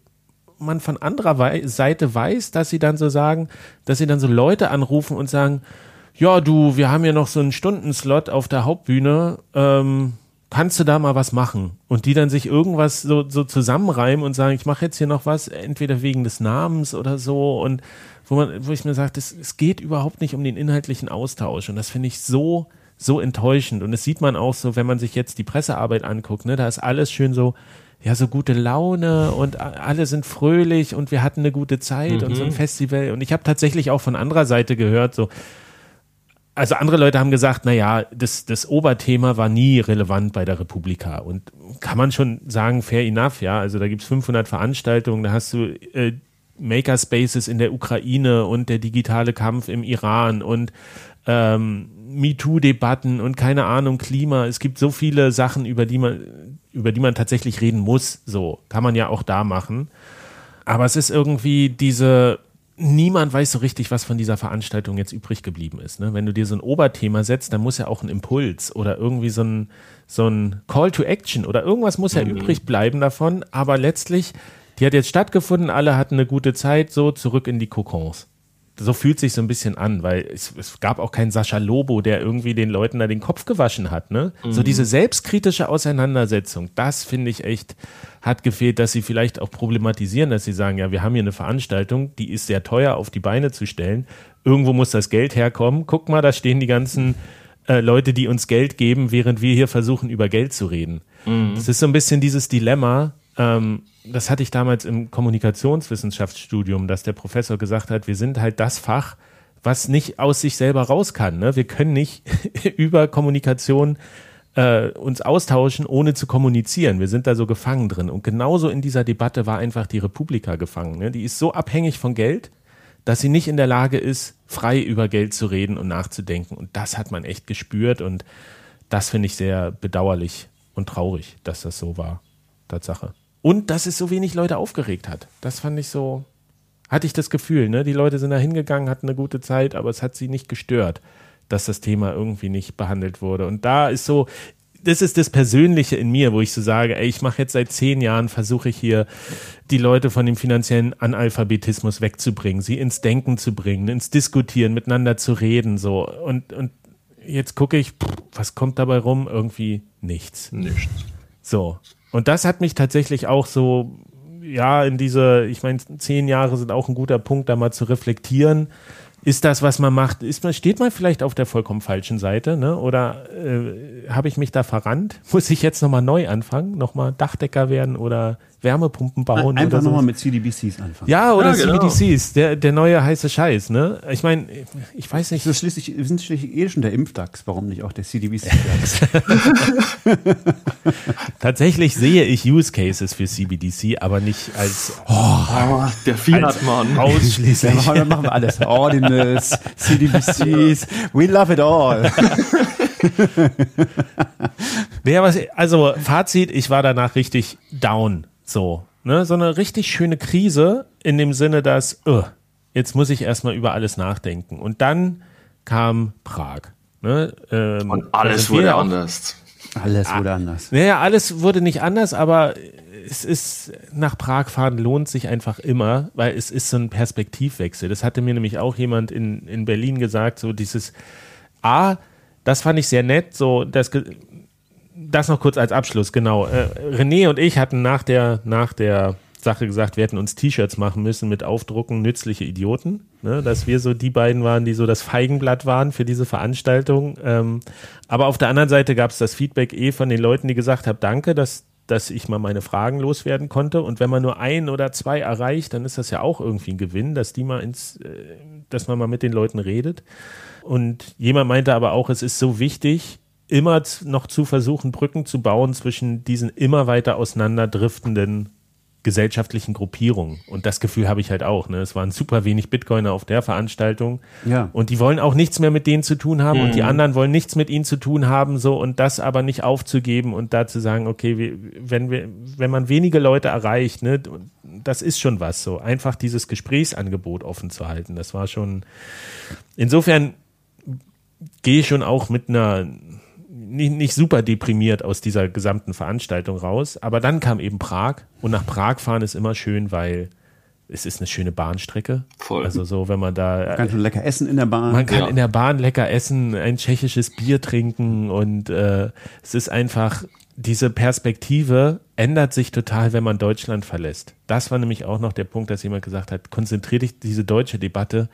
man von anderer Seite weiß, dass sie dann so sagen, dass sie dann so Leute anrufen und sagen, ja, du, wir haben ja noch so einen Stundenslot auf der Hauptbühne, ähm, kannst du da mal was machen? Und die dann sich irgendwas so, so zusammenreimen und sagen, ich mache jetzt hier noch was, entweder wegen des Namens oder so. Und wo man, wo ich mir sage, es geht überhaupt nicht um den inhaltlichen Austausch. Und das finde ich so, so enttäuschend. Und das sieht man auch so, wenn man sich jetzt die Pressearbeit anguckt, ne, da ist alles schön so, ja, so gute Laune und alle sind fröhlich und wir hatten eine gute Zeit mhm. und so ein mhm. Festival. Und ich habe tatsächlich auch von anderer Seite gehört, so, also andere Leute haben gesagt, na ja, das, das Oberthema war nie relevant bei der Republika. Und kann man schon sagen, fair enough, ja. Also da gibt's 500 Veranstaltungen, da hast du äh, Makerspaces in der Ukraine und der digitale Kampf im Iran und ähm, MeToo-Debatten und keine Ahnung, Klima. Es gibt so viele Sachen, über die man, über die man tatsächlich reden muss. So kann man ja auch da machen. Aber es ist irgendwie diese, niemand weiß so richtig, was von dieser Veranstaltung jetzt übrig geblieben ist. Ne? Wenn du dir so ein Oberthema setzt, dann muss ja auch ein Impuls oder irgendwie so ein, so ein Call to Action oder irgendwas muss ja mhm. übrig bleiben davon. Aber letztlich, die hat jetzt stattgefunden, alle hatten eine gute Zeit, so zurück in die Kokons so fühlt sich so ein bisschen an, weil es, es, gab auch keinen Sascha Lobo, der irgendwie den Leuten da den Kopf gewaschen hat. Ne? Mhm. So diese selbstkritische Auseinandersetzung, das finde ich echt, hat gefehlt, dass sie vielleicht auch problematisieren, dass sie sagen, ja, wir haben hier eine Veranstaltung, die ist sehr teuer auf die Beine zu stellen. Irgendwo muss das Geld herkommen. Guck mal, da stehen die ganzen äh, Leute, die uns Geld geben, während wir hier versuchen, über Geld zu reden. Mhm. Das ist so ein bisschen dieses Dilemma. Ähm, das hatte ich damals im Kommunikationswissenschaftsstudium, dass der Professor gesagt hat, wir sind halt das Fach, was nicht aus sich selber raus kann. Ne? Wir können nicht über Kommunikation äh, uns austauschen, ohne zu kommunizieren. Wir sind da so gefangen drin. Und genauso in dieser Debatte war einfach die Republika gefangen. Ne? Die ist so abhängig von Geld, dass sie nicht in der Lage ist, frei über Geld zu reden und nachzudenken. Und das hat man echt gespürt. Und das finde ich sehr bedauerlich und traurig, dass das so war. Tatsache. Und dass es so wenig Leute aufgeregt hat. Das fand ich so, hatte ich das Gefühl, ne? Die Leute sind da hingegangen, hatten eine gute Zeit, aber es hat sie nicht gestört, dass das Thema irgendwie nicht behandelt wurde. Und da ist so, das ist das Persönliche in mir, wo ich so sage, ey, ich mache jetzt seit zehn Jahren, versuche ich hier die Leute von dem finanziellen Analphabetismus wegzubringen, sie ins Denken zu bringen, ins Diskutieren, miteinander zu reden, so. Und, und jetzt gucke ich, pff, was kommt dabei rum? Irgendwie nichts. Nichts. So. Und das hat mich tatsächlich auch so, ja, in diese, ich meine, zehn Jahre sind auch ein guter Punkt, da mal zu reflektieren. Ist das, was man macht, ist man, steht man vielleicht auf der vollkommen falschen Seite, ne? Oder äh, habe ich mich da verrannt? Muss ich jetzt nochmal neu anfangen, nochmal Dachdecker werden oder Wärmepumpen bauen. Einfach oder nochmal mit CDBCs anfangen. Ja, oder ja, genau. CBDCs, der, der neue heiße Scheiß, ne? Ich meine, ich weiß nicht. Das schließlich, wir sind schließlich eh schon der Impfdax, warum nicht auch der CDBC? Tatsächlich sehe ich Use Cases für CBDC, aber nicht als oh, oh der Fiat-Mann. Ausschließlich. Ja, dann machen wir alles. Ordinals, CDBCs, we love it all. also Fazit, ich war danach richtig down so, ne? So eine richtig schöne Krise in dem Sinne, dass, uh, jetzt muss ich erstmal über alles nachdenken. Und dann kam Prag. Ne? Ähm, Und alles wurde anders. Alles wurde ah, anders. Naja, alles wurde nicht anders, aber es ist, nach Prag fahren lohnt sich einfach immer, weil es ist so ein Perspektivwechsel. Das hatte mir nämlich auch jemand in, in Berlin gesagt, so dieses A, das fand ich sehr nett, so das das noch kurz als Abschluss, genau. Äh, René und ich hatten nach der, nach der Sache gesagt, wir hätten uns T-Shirts machen müssen mit Aufdrucken nützliche Idioten, ne? dass wir so die beiden waren, die so das Feigenblatt waren für diese Veranstaltung. Ähm, aber auf der anderen Seite gab es das Feedback eh von den Leuten, die gesagt haben, danke, dass, dass ich mal meine Fragen loswerden konnte. Und wenn man nur ein oder zwei erreicht, dann ist das ja auch irgendwie ein Gewinn, dass die mal ins, äh, dass man mal mit den Leuten redet. Und jemand meinte aber auch, es ist so wichtig, immer noch zu versuchen, Brücken zu bauen zwischen diesen immer weiter auseinanderdriftenden gesellschaftlichen Gruppierungen. Und das Gefühl habe ich halt auch. Ne? Es waren super wenig Bitcoiner auf der Veranstaltung. Ja. Und die wollen auch nichts mehr mit denen zu tun haben. Mhm. Und die anderen wollen nichts mit ihnen zu tun haben. So und das aber nicht aufzugeben und da zu sagen, okay, wir, wenn wir, wenn man wenige Leute erreicht, ne, das ist schon was. So einfach dieses Gesprächsangebot offen zu halten. Das war schon. Insofern gehe ich schon auch mit einer nicht, nicht super deprimiert aus dieser gesamten Veranstaltung raus. Aber dann kam eben Prag und nach Prag fahren ist immer schön, weil es ist eine schöne Bahnstrecke. Voll. Also so, wenn man da Man kann schon lecker essen in der Bahn. man kann Ja. in der Bahn lecker essen, ein tschechisches Bier trinken und äh, es ist einfach, diese Perspektive ändert sich total, wenn man Deutschland verlässt. Das war nämlich auch noch der Punkt, dass jemand gesagt hat, konzentriere dich diese deutsche Debatte.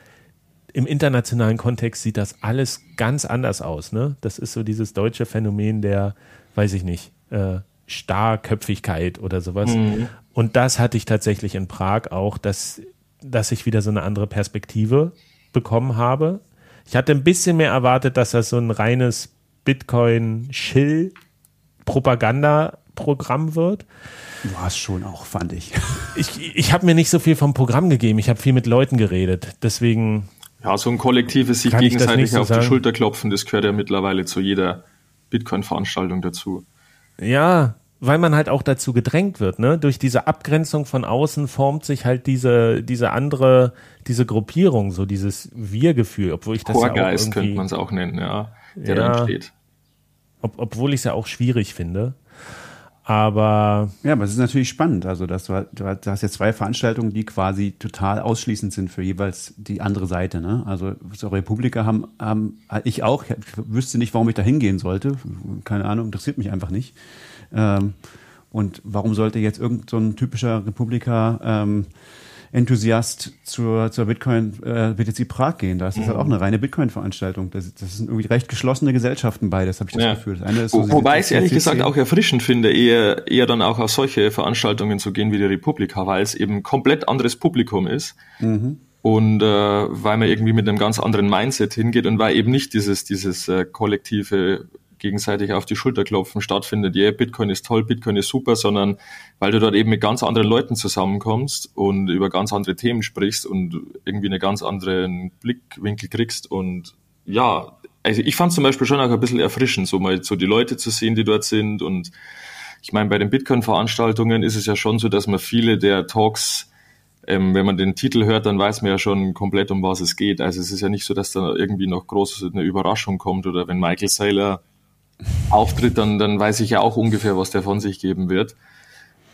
Im internationalen Kontext sieht das alles ganz anders aus. Ne? Das ist so dieses deutsche Phänomen der, weiß ich nicht, äh, Starrköpfigkeit oder sowas. Und das hatte ich tatsächlich in Prag auch, dass, dass ich wieder so eine andere Perspektive bekommen habe. Ich hatte ein bisschen mehr erwartet, dass das so ein reines Bitcoin-Chill-Propaganda-Programm wird. War es schon auch, fand ich. Ich, ich habe mir nicht so viel vom Programm gegeben. Ich habe viel mit Leuten geredet. Deswegen, Ja, so ein kollektives sich Kann gegenseitig so auf die sagen? Schulter klopfen, das gehört ja mittlerweile zu jeder Bitcoin-Veranstaltung dazu. ja, weil man halt auch dazu gedrängt wird, ne? Durch diese Abgrenzung von außen formt sich halt diese, diese andere, diese Gruppierung, so dieses Wir-Gefühl, obwohl ich das ja auch Chorgeist irgendwie, könnte man es auch nennen, ja, der Ja. da entsteht. ob, obwohl ich es ja auch schwierig finde. Aber Ja, aber es ist natürlich spannend. Also, dass du, du hast jetzt zwei Veranstaltungen, die quasi total ausschließend sind für jeweils die andere Seite. Ne? Also, so Republiker haben, haben ich auch. Ich wüsste nicht, warum ich da hingehen sollte. Keine Ahnung, interessiert mich einfach nicht. Ähm, und warum sollte jetzt irgend so ein typischer Republiker ähm, Enthusiast zur, zur Bitcoin äh, BTC Prag gehen. Das ist halt auch eine reine Bitcoin-Veranstaltung. Das, das sind irgendwie recht geschlossene Gesellschaften beides, habe ich das Ja. Gefühl. Das Wo, so wobei ich es ehrlich gesagt auch erfrischend finde, eher, eher dann auch auf solche Veranstaltungen zu gehen wie die Republika, weil es eben komplett anderes Publikum ist. Und äh, weil man irgendwie mit einem ganz anderen Mindset hingeht und weil eben nicht dieses, dieses äh, kollektive gegenseitig auf die Schulter klopfen stattfindet, yeah, Bitcoin ist toll, Bitcoin ist super, sondern weil du dort eben mit ganz anderen Leuten zusammenkommst und über ganz andere Themen sprichst und irgendwie einen ganz anderen Blickwinkel kriegst und ja, also ich fand zum Beispiel schon auch ein bisschen erfrischend, so mal so die Leute zu sehen, die dort sind und ich meine, bei den Bitcoin-Veranstaltungen ist es ja schon so, dass man viele der Talks, ähm, wenn man den Titel hört, dann weiß man ja schon komplett, um was es geht. Also es ist ja nicht so, dass da irgendwie noch groß eine Überraschung kommt oder wenn Michael Saylor auftritt, dann, dann weiß ich ja auch ungefähr, was der von sich geben wird.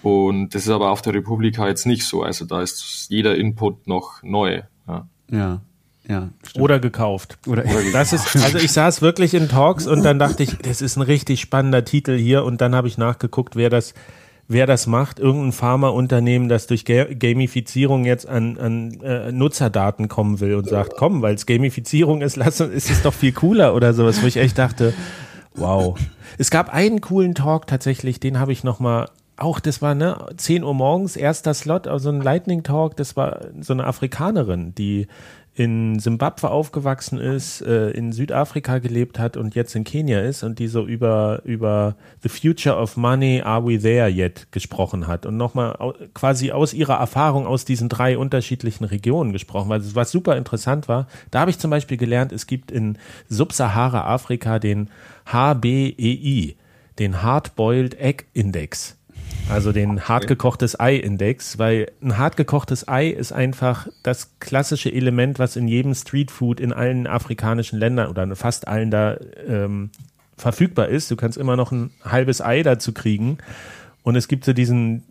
Und das ist aber auf der Republika jetzt nicht so. Also da ist jeder Input noch neu. Ja. Ja, ja. stimmt. oder gekauft. Oder, Das ist, also ich saß wirklich in Talks und dann dachte ich, das ist ein richtig spannender Titel hier und dann habe ich nachgeguckt, wer das, wer das macht. Irgendein Pharmaunternehmen, das durch Ga Gamifizierung jetzt an, an äh, Nutzerdaten kommen will und sagt, komm, weil es Gamifizierung ist, lass ist es doch viel cooler oder sowas, wo ich echt dachte, wow. Es gab einen coolen Talk tatsächlich, den habe ich noch mal auch, das war ne, 10 Uhr morgens, erster Slot, also ein Lightning Talk, das war so eine Afrikanerin, die in Simbabwe aufgewachsen ist, äh, in Südafrika gelebt hat und jetzt in Kenia ist und die so über, über The Future of Money, Are We There Yet gesprochen hat und nochmal quasi aus ihrer Erfahrung aus diesen drei unterschiedlichen Regionen gesprochen, weil was super interessant war. Da habe ich zum Beispiel gelernt, es gibt in Subsahara-Afrika den HBEI, den Hard-Boiled Egg Index. Also den hartgekochtes Ei-Index, weil ein hartgekochtes Ei ist einfach das klassische Element, was in jedem Streetfood in allen afrikanischen Ländern oder in fast allen da ähm, verfügbar ist. Du kannst immer noch ein halbes Ei dazu kriegen. Und es gibt so diesen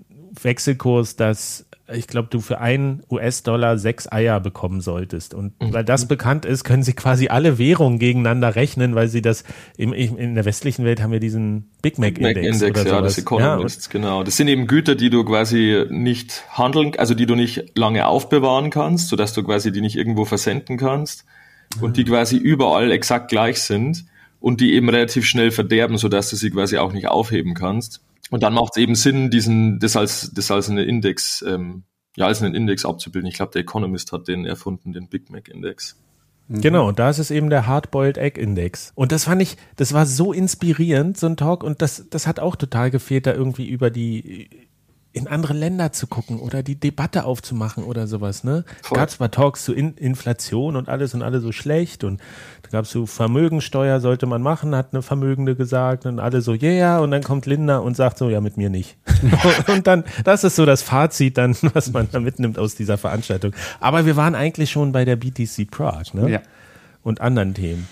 Wechselkurs, dass ich glaube, du für einen US-Dollar sechs Eier bekommen solltest. Und Mhm. weil das bekannt ist, können sie quasi alle Währungen gegeneinander rechnen, weil sie das im, in der westlichen Welt haben wir diesen Big Mac Mac Index. Index, oder ja, sowas. das Economist, genau. Das sind eben Güter, die du quasi nicht handeln, also die du nicht lange aufbewahren kannst, sodass du quasi die nicht irgendwo versenden kannst und die quasi überall exakt gleich sind und die eben relativ schnell verderben, sodass du sie quasi auch nicht aufheben kannst. Und dann macht es eben Sinn, diesen, das als, das als eine Index, ähm, ja, als einen Index abzubilden. Ich glaube, der Economist hat den erfunden, den Big Mac Index. Genau, und da ist es eben der Hardboiled Egg Index. Und das fand ich, das war so inspirierend, so ein Talk. Und das, das hat auch total gefehlt, da irgendwie über die, in andere Länder zu gucken oder die Debatte aufzumachen oder sowas, ne? Gab zwar Talks zu In Inflation und alles und alle so schlecht und da gab es so Vermögensteuer sollte man machen, hat eine Vermögende gesagt und alle so, yeah, yeah, und dann kommt Linda und sagt so, ja, mit mir nicht. und dann, das ist so das Fazit dann, was man da mitnimmt aus dieser Veranstaltung. Aber wir waren eigentlich schon bei der BTC Prague, ne? Ja. Und anderen Themen.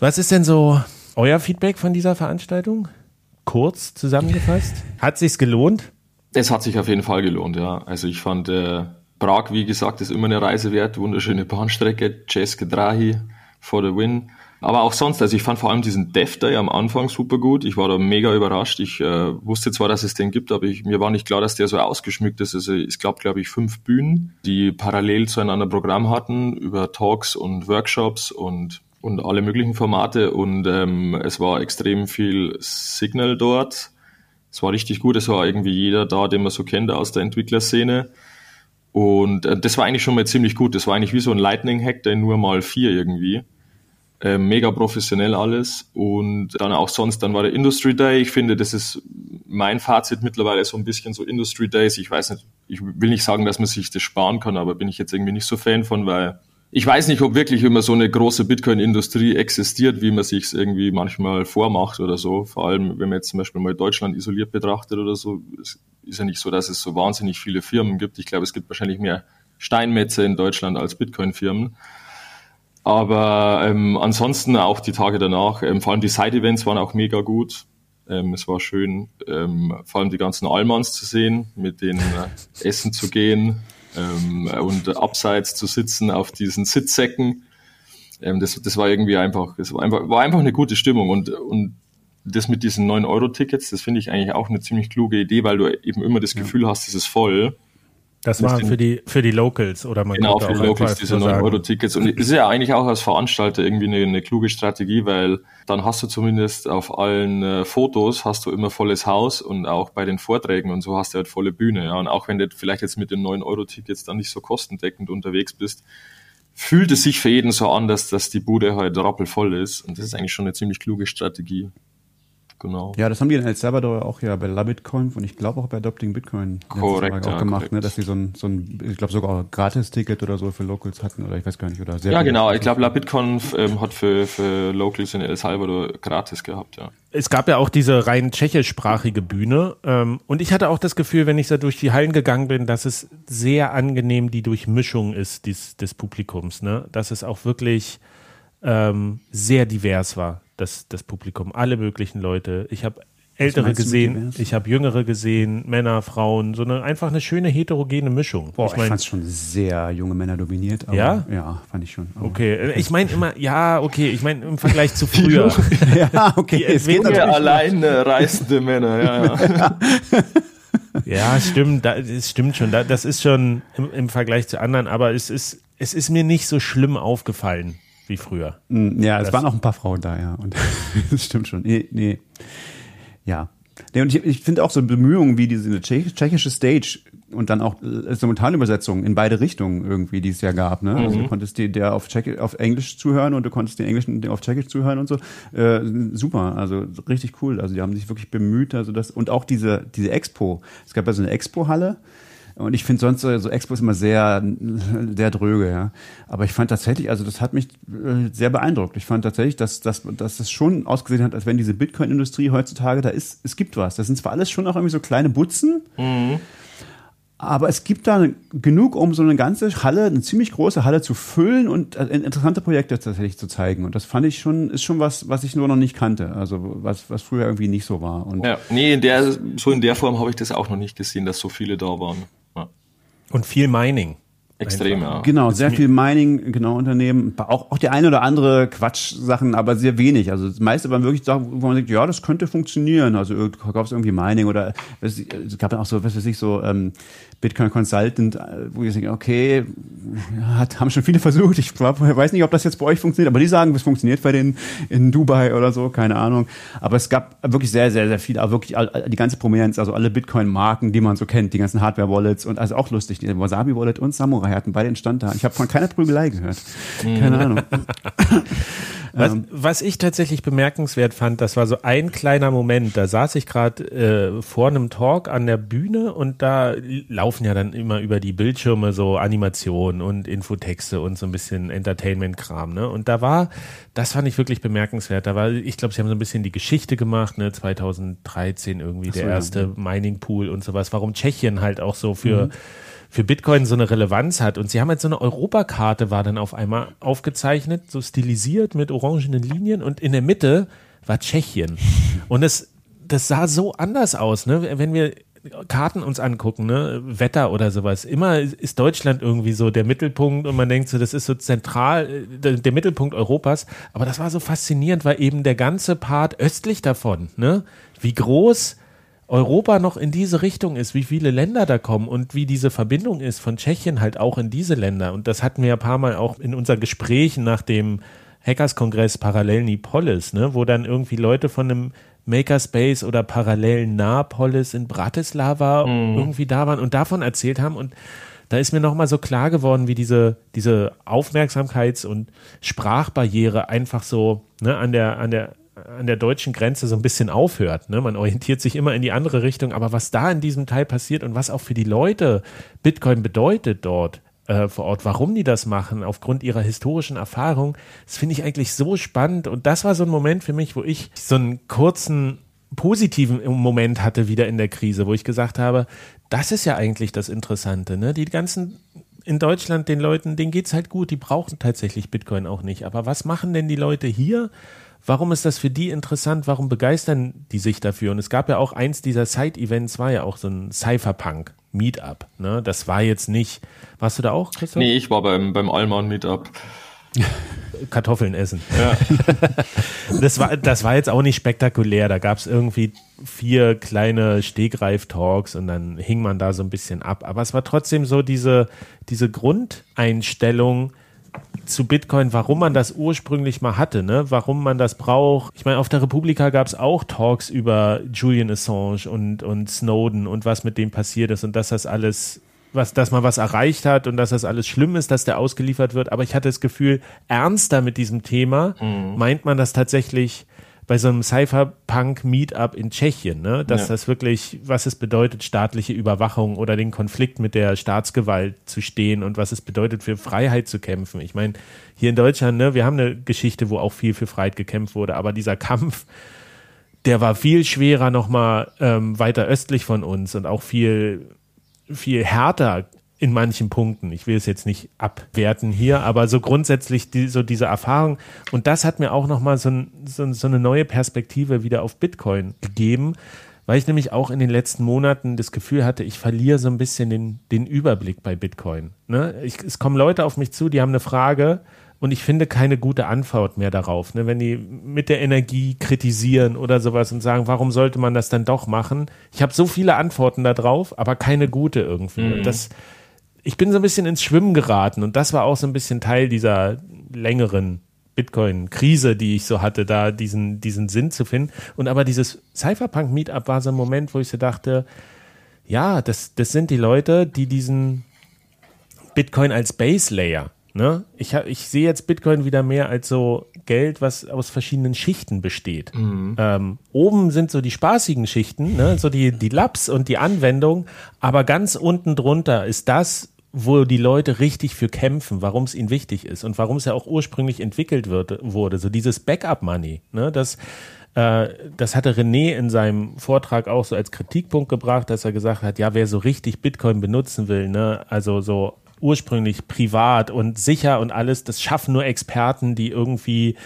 Was ist denn so euer Feedback von dieser Veranstaltung? Kurz zusammengefasst. Hat sich's gelohnt? Es hat sich auf jeden Fall gelohnt, ja. Also ich fand äh, Prag, wie gesagt, ist immer eine Reise wert. Wunderschöne Bahnstrecke, Ceske Drahi for the win. Aber auch sonst, also ich fand vor allem diesen Dev Day am Anfang super gut. Ich war da mega überrascht. Ich äh, wusste zwar, dass es den gibt, aber ich, mir war nicht klar, dass der so ausgeschmückt ist. Also es gab, glaube ich, fünf Bühnen, die parallel zueinander Programm hatten über Talks und Workshops und und alle möglichen Formate und ähm, es war extrem viel Signal dort. Es war richtig gut, es war irgendwie jeder da, den man so kennt aus der Entwicklerszene. Und äh, das war eigentlich schon mal ziemlich gut. Das war eigentlich wie so ein Lightning-Hack, der nur mal vier irgendwie. Äh, mega professionell alles. Und dann auch sonst, dann war der Industry Day. Ich finde, das ist mein Fazit mittlerweile so ein bisschen so Industry Days. Ich weiß nicht, ich will nicht sagen, dass man sich das sparen kann, aber bin ich jetzt irgendwie nicht so Fan von, weil ich weiß nicht, ob wirklich immer so eine große Bitcoin-Industrie existiert, wie man sich es irgendwie manchmal vormacht oder so. Vor allem, wenn man jetzt zum Beispiel mal Deutschland isoliert betrachtet oder so, es ist ja nicht so, dass es so wahnsinnig viele Firmen gibt. Ich glaube, es gibt wahrscheinlich mehr Steinmetze in Deutschland als Bitcoin-Firmen. Aber ähm, ansonsten auch die Tage danach, ähm, vor allem die Side-Events waren auch mega gut. Ähm, es war schön, ähm, vor allem die ganzen Allmanns zu sehen, mit denen äh, essen zu gehen ähm, und abseits zu sitzen auf diesen Sitzsäcken. Ähm, das, das war irgendwie einfach, es war einfach, war einfach eine gute Stimmung und, und das mit diesen 9-Euro-Tickets, das finde ich eigentlich auch eine ziemlich kluge Idee, weil du eben immer das Gefühl hast, es ist voll. Das den- für die, für die Locals oder man Genau, für die Locals diese so sagen. 9-Euro-Tickets. Und es ist ja eigentlich auch als Veranstalter irgendwie eine, eine kluge Strategie, weil dann hast du zumindest auf allen äh, Fotos hast du immer volles Haus und auch bei den Vorträgen und so hast du halt volle Bühne. Ja. Und auch wenn du vielleicht jetzt mit den 9-Euro-Tickets dann nicht so kostendeckend unterwegs bist, fühlt es sich für jeden so an, dass, dass die Bude halt rappelvoll ist. Und das ist eigentlich schon eine ziemlich kluge Strategie. Genau. Ja, das haben die in El Salvador auch ja bei LaBitcoin und ich glaube auch bei Adopting Bitcoin Korrekt, Mal auch ja, gemacht, korrekt. ne, dass sie so ein, so ein ich glaube sogar ein Gratis-Ticket oder so für Locals hatten oder ich weiß gar nicht oder sehr Ja, genau. Ich glaube, LabitCon ähm, hat für, für Locals in El Salvador gratis gehabt, ja. es gab ja auch diese rein tschechischsprachige Bühne ähm, und ich hatte auch das Gefühl, wenn ich da durch die Hallen gegangen bin, dass es sehr angenehm die Durchmischung ist des, des Publikums, ne? Dass es auch wirklich ähm, sehr divers war, das, das Publikum, alle möglichen Leute. Ich habe Ältere gesehen, ich habe Jüngere gesehen, Männer, Frauen, so eine einfach eine schöne heterogene Mischung. Boah, ich, ich mein, fand's schon sehr junge Männer dominiert. Aber, Ja? Ja, fand ich schon. Aber- okay, äh, ich meine immer, ja, okay, ich meine im Vergleich zu früher. ja, okay. Die es geht Entwicklung- natürlich. allein reisende Männer, ja, ja. Ja, stimmt, da, das stimmt schon. Da, das ist schon im, im Vergleich zu anderen, aber es ist, es ist mir nicht so schlimm aufgefallen wie früher. Mm, Ja, es Das- waren auch ein paar Frauen da, ja. Und das stimmt schon. Nee, nee. Ja. Nee, und ich, ich finde auch so Bemühungen wie diese tschech- tschechische Stage und dann auch äh, Simultanübersetzungen in beide Richtungen irgendwie, die es ja gab. Ne? Also du konntest dir der auf, Tschechi auf Englisch zuhören und du konntest den Englischen auf Tschechisch zuhören und so. Äh, super, also richtig cool. Also die haben sich wirklich bemüht. Also das und auch diese diese Expo. Es gab ja so eine Expo-Halle. Und ich finde sonst so so Expos immer sehr, sehr dröge, ja. Aber ich fand tatsächlich, also das hat mich äh, sehr beeindruckt. Ich fand tatsächlich, dass, dass, dass es schon ausgesehen hat, als wenn diese Bitcoin-Industrie heutzutage, da ist, es gibt was. Das sind zwar alles schon auch irgendwie so kleine Butzen, aber es gibt da genug, um so eine ganze Halle, eine ziemlich große Halle zu füllen und äh, interessante Projekte tatsächlich zu zeigen. Und das fand ich schon, ist schon was, was ich nur noch nicht kannte. Also was, was früher irgendwie nicht so war. Und ja. Nee, in der, so in der Form habe ich das auch noch nicht gesehen, dass so viele da waren. Und viel Mining. Extrem, ja. Genau, sehr viel Mining, genau, Unternehmen. Auch, auch die eine oder andere Quatsch-Sachen, aber sehr wenig. Also das meiste waren wirklich Sachen, wo man denkt, ja, das könnte funktionieren. Also gab es irgendwie Mining oder es gab dann auch so, was weiß ich, so ähm, Bitcoin Consultant, äh, wo ich denke, okay, hat, haben schon viele versucht. Ich weiß nicht, ob das jetzt bei euch funktioniert, aber die sagen, es funktioniert bei denen in Dubai oder so, keine Ahnung. Aber es gab wirklich sehr, sehr, sehr viel, aber wirklich die ganze Prominenz, also alle Bitcoin-Marken, die man so kennt, die ganzen Hardware-Wallets und also auch lustig, die Wasabi-Wallet und Samurai hatten beide den Stand da. Ich habe von keiner Prügelei gehört. Keine Ahnung. Was, ähm. was ich tatsächlich bemerkenswert fand, das war so ein kleiner Moment. Da saß ich gerade äh, vor einem Talk an der Bühne und da laufen ja dann immer über die Bildschirme so Animationen und Infotexte und so ein bisschen Entertainment-Kram. Ne? Und da war, das fand ich wirklich bemerkenswert. Da war, ich glaube, sie haben so ein bisschen die Geschichte gemacht, ne? 2013 irgendwie so, der erste ja. Mining Pool und sowas. Warum Tschechien halt auch so für mhm für Bitcoin so eine Relevanz hat. Und sie haben jetzt so eine Europakarte, war dann auf einmal aufgezeichnet, so stilisiert mit orangenen Linien und in der Mitte war Tschechien. Und es, das sah so anders aus, ne? Wenn wir Karten uns angucken, ne, Wetter oder sowas, immer ist Deutschland irgendwie so der Mittelpunkt und man denkt so, das ist so zentral, der, der, Mittelpunkt Europas. Aber das war so faszinierend, weil eben der ganze Part östlich davon, ne, wie groß Europa noch in diese Richtung ist, wie viele Länder da kommen und wie diese Verbindung ist von Tschechien halt auch in diese Länder. Und das hatten wir ja ein paar Mal auch in unseren Gesprächen nach dem Hackers-Kongress Parallel Nipolis, ne, wo dann irgendwie Leute von einem Makerspace oder Parallel Napolis in Bratislava mhm. irgendwie da waren und davon erzählt haben und da ist mir nochmal so klar geworden, wie diese, diese Aufmerksamkeits- und Sprachbarriere einfach so ne, an der, an der an der deutschen Grenze so ein bisschen aufhört. Ne? Man orientiert sich immer in die andere Richtung, aber was da in diesem Teil passiert und was auch für die Leute Bitcoin bedeutet dort äh, vor Ort, warum die das machen, aufgrund ihrer historischen Erfahrung, das finde ich eigentlich so spannend. Und das war so ein Moment für mich, wo ich so einen kurzen positiven Moment hatte wieder in der Krise, wo ich gesagt habe, das ist ja eigentlich das Interessante. Ne? Die ganzen in Deutschland, den Leuten, denen geht es halt gut, die brauchen tatsächlich Bitcoin auch nicht. Aber was machen denn die Leute hier? Warum ist das für die interessant? Warum begeistern die sich dafür? Und es gab ja auch eins dieser Side-Events, war ja auch so ein Cypherpunk Meetup. Ne? Das war jetzt nicht. Warst du da auch, Christoph? Nee, ich war beim, beim Allmann Meetup. Kartoffeln essen. Ja. das, war, das war jetzt auch nicht spektakulär. Da gab es irgendwie vier kleine Stegreif-Talks und dann hing man da so ein bisschen ab. Aber es war trotzdem so diese, diese Grundeinstellung, zu Bitcoin, warum man das ursprünglich mal hatte, ne? warum man das braucht. Ich meine, auf der Republika gab es auch Talks über Julian Assange und, und Snowden und was mit dem passiert ist und dass das alles, was, dass man was erreicht hat und dass das alles schlimm ist, dass der ausgeliefert wird. Aber ich hatte das Gefühl, ernster mit diesem Thema mhm. meint man das tatsächlich bei so einem Cypherpunk-Meetup in Tschechien, ne? dass ja. das wirklich, was es bedeutet, staatliche Überwachung oder den Konflikt mit der Staatsgewalt zu stehen und was es bedeutet, für Freiheit zu kämpfen. Ich meine, hier in Deutschland, ne, wir haben eine Geschichte, wo auch viel für Freiheit gekämpft wurde, aber dieser Kampf, der war viel schwerer nochmal ähm, weiter östlich von uns und auch viel, viel härter in manchen Punkten. Ich will es jetzt nicht abwerten hier, aber so grundsätzlich die, so diese Erfahrung. Und das hat mir auch nochmal so, so, so eine neue Perspektive wieder auf Bitcoin gegeben, weil ich nämlich auch in den letzten Monaten das Gefühl hatte, ich verliere so ein bisschen den, den Überblick bei Bitcoin. Ne? Ich, es kommen Leute auf mich zu, die haben eine Frage und ich finde keine gute Antwort mehr darauf. Ne? Wenn die mit der Energie kritisieren oder sowas und sagen, warum sollte man das dann doch machen? Ich habe so viele Antworten darauf, aber keine gute irgendwie. Mhm. Das ich bin so ein bisschen ins Schwimmen geraten und das war auch so ein bisschen Teil dieser längeren Bitcoin-Krise, die ich so hatte, da diesen, diesen Sinn zu finden. Und aber dieses Cypherpunk-Meetup war so ein Moment, wo ich so dachte, ja, das, das sind die Leute, die diesen Bitcoin als Base Layer Ne? Ich, ich sehe jetzt Bitcoin wieder mehr als so Geld, was aus verschiedenen Schichten besteht. Mhm. Ähm, oben sind so die spaßigen Schichten, ne? so die, die Labs und die Anwendung, aber ganz unten drunter ist das, wo die Leute richtig für kämpfen, warum es ihnen wichtig ist und warum es ja auch ursprünglich entwickelt wird, wurde. So dieses Backup-Money, ne? das äh, das hatte René in seinem Vortrag auch so als Kritikpunkt gebracht, dass er gesagt hat, ja, wer so richtig Bitcoin benutzen will, ne, also so ursprünglich privat und sicher und alles, das schaffen nur Experten, die irgendwie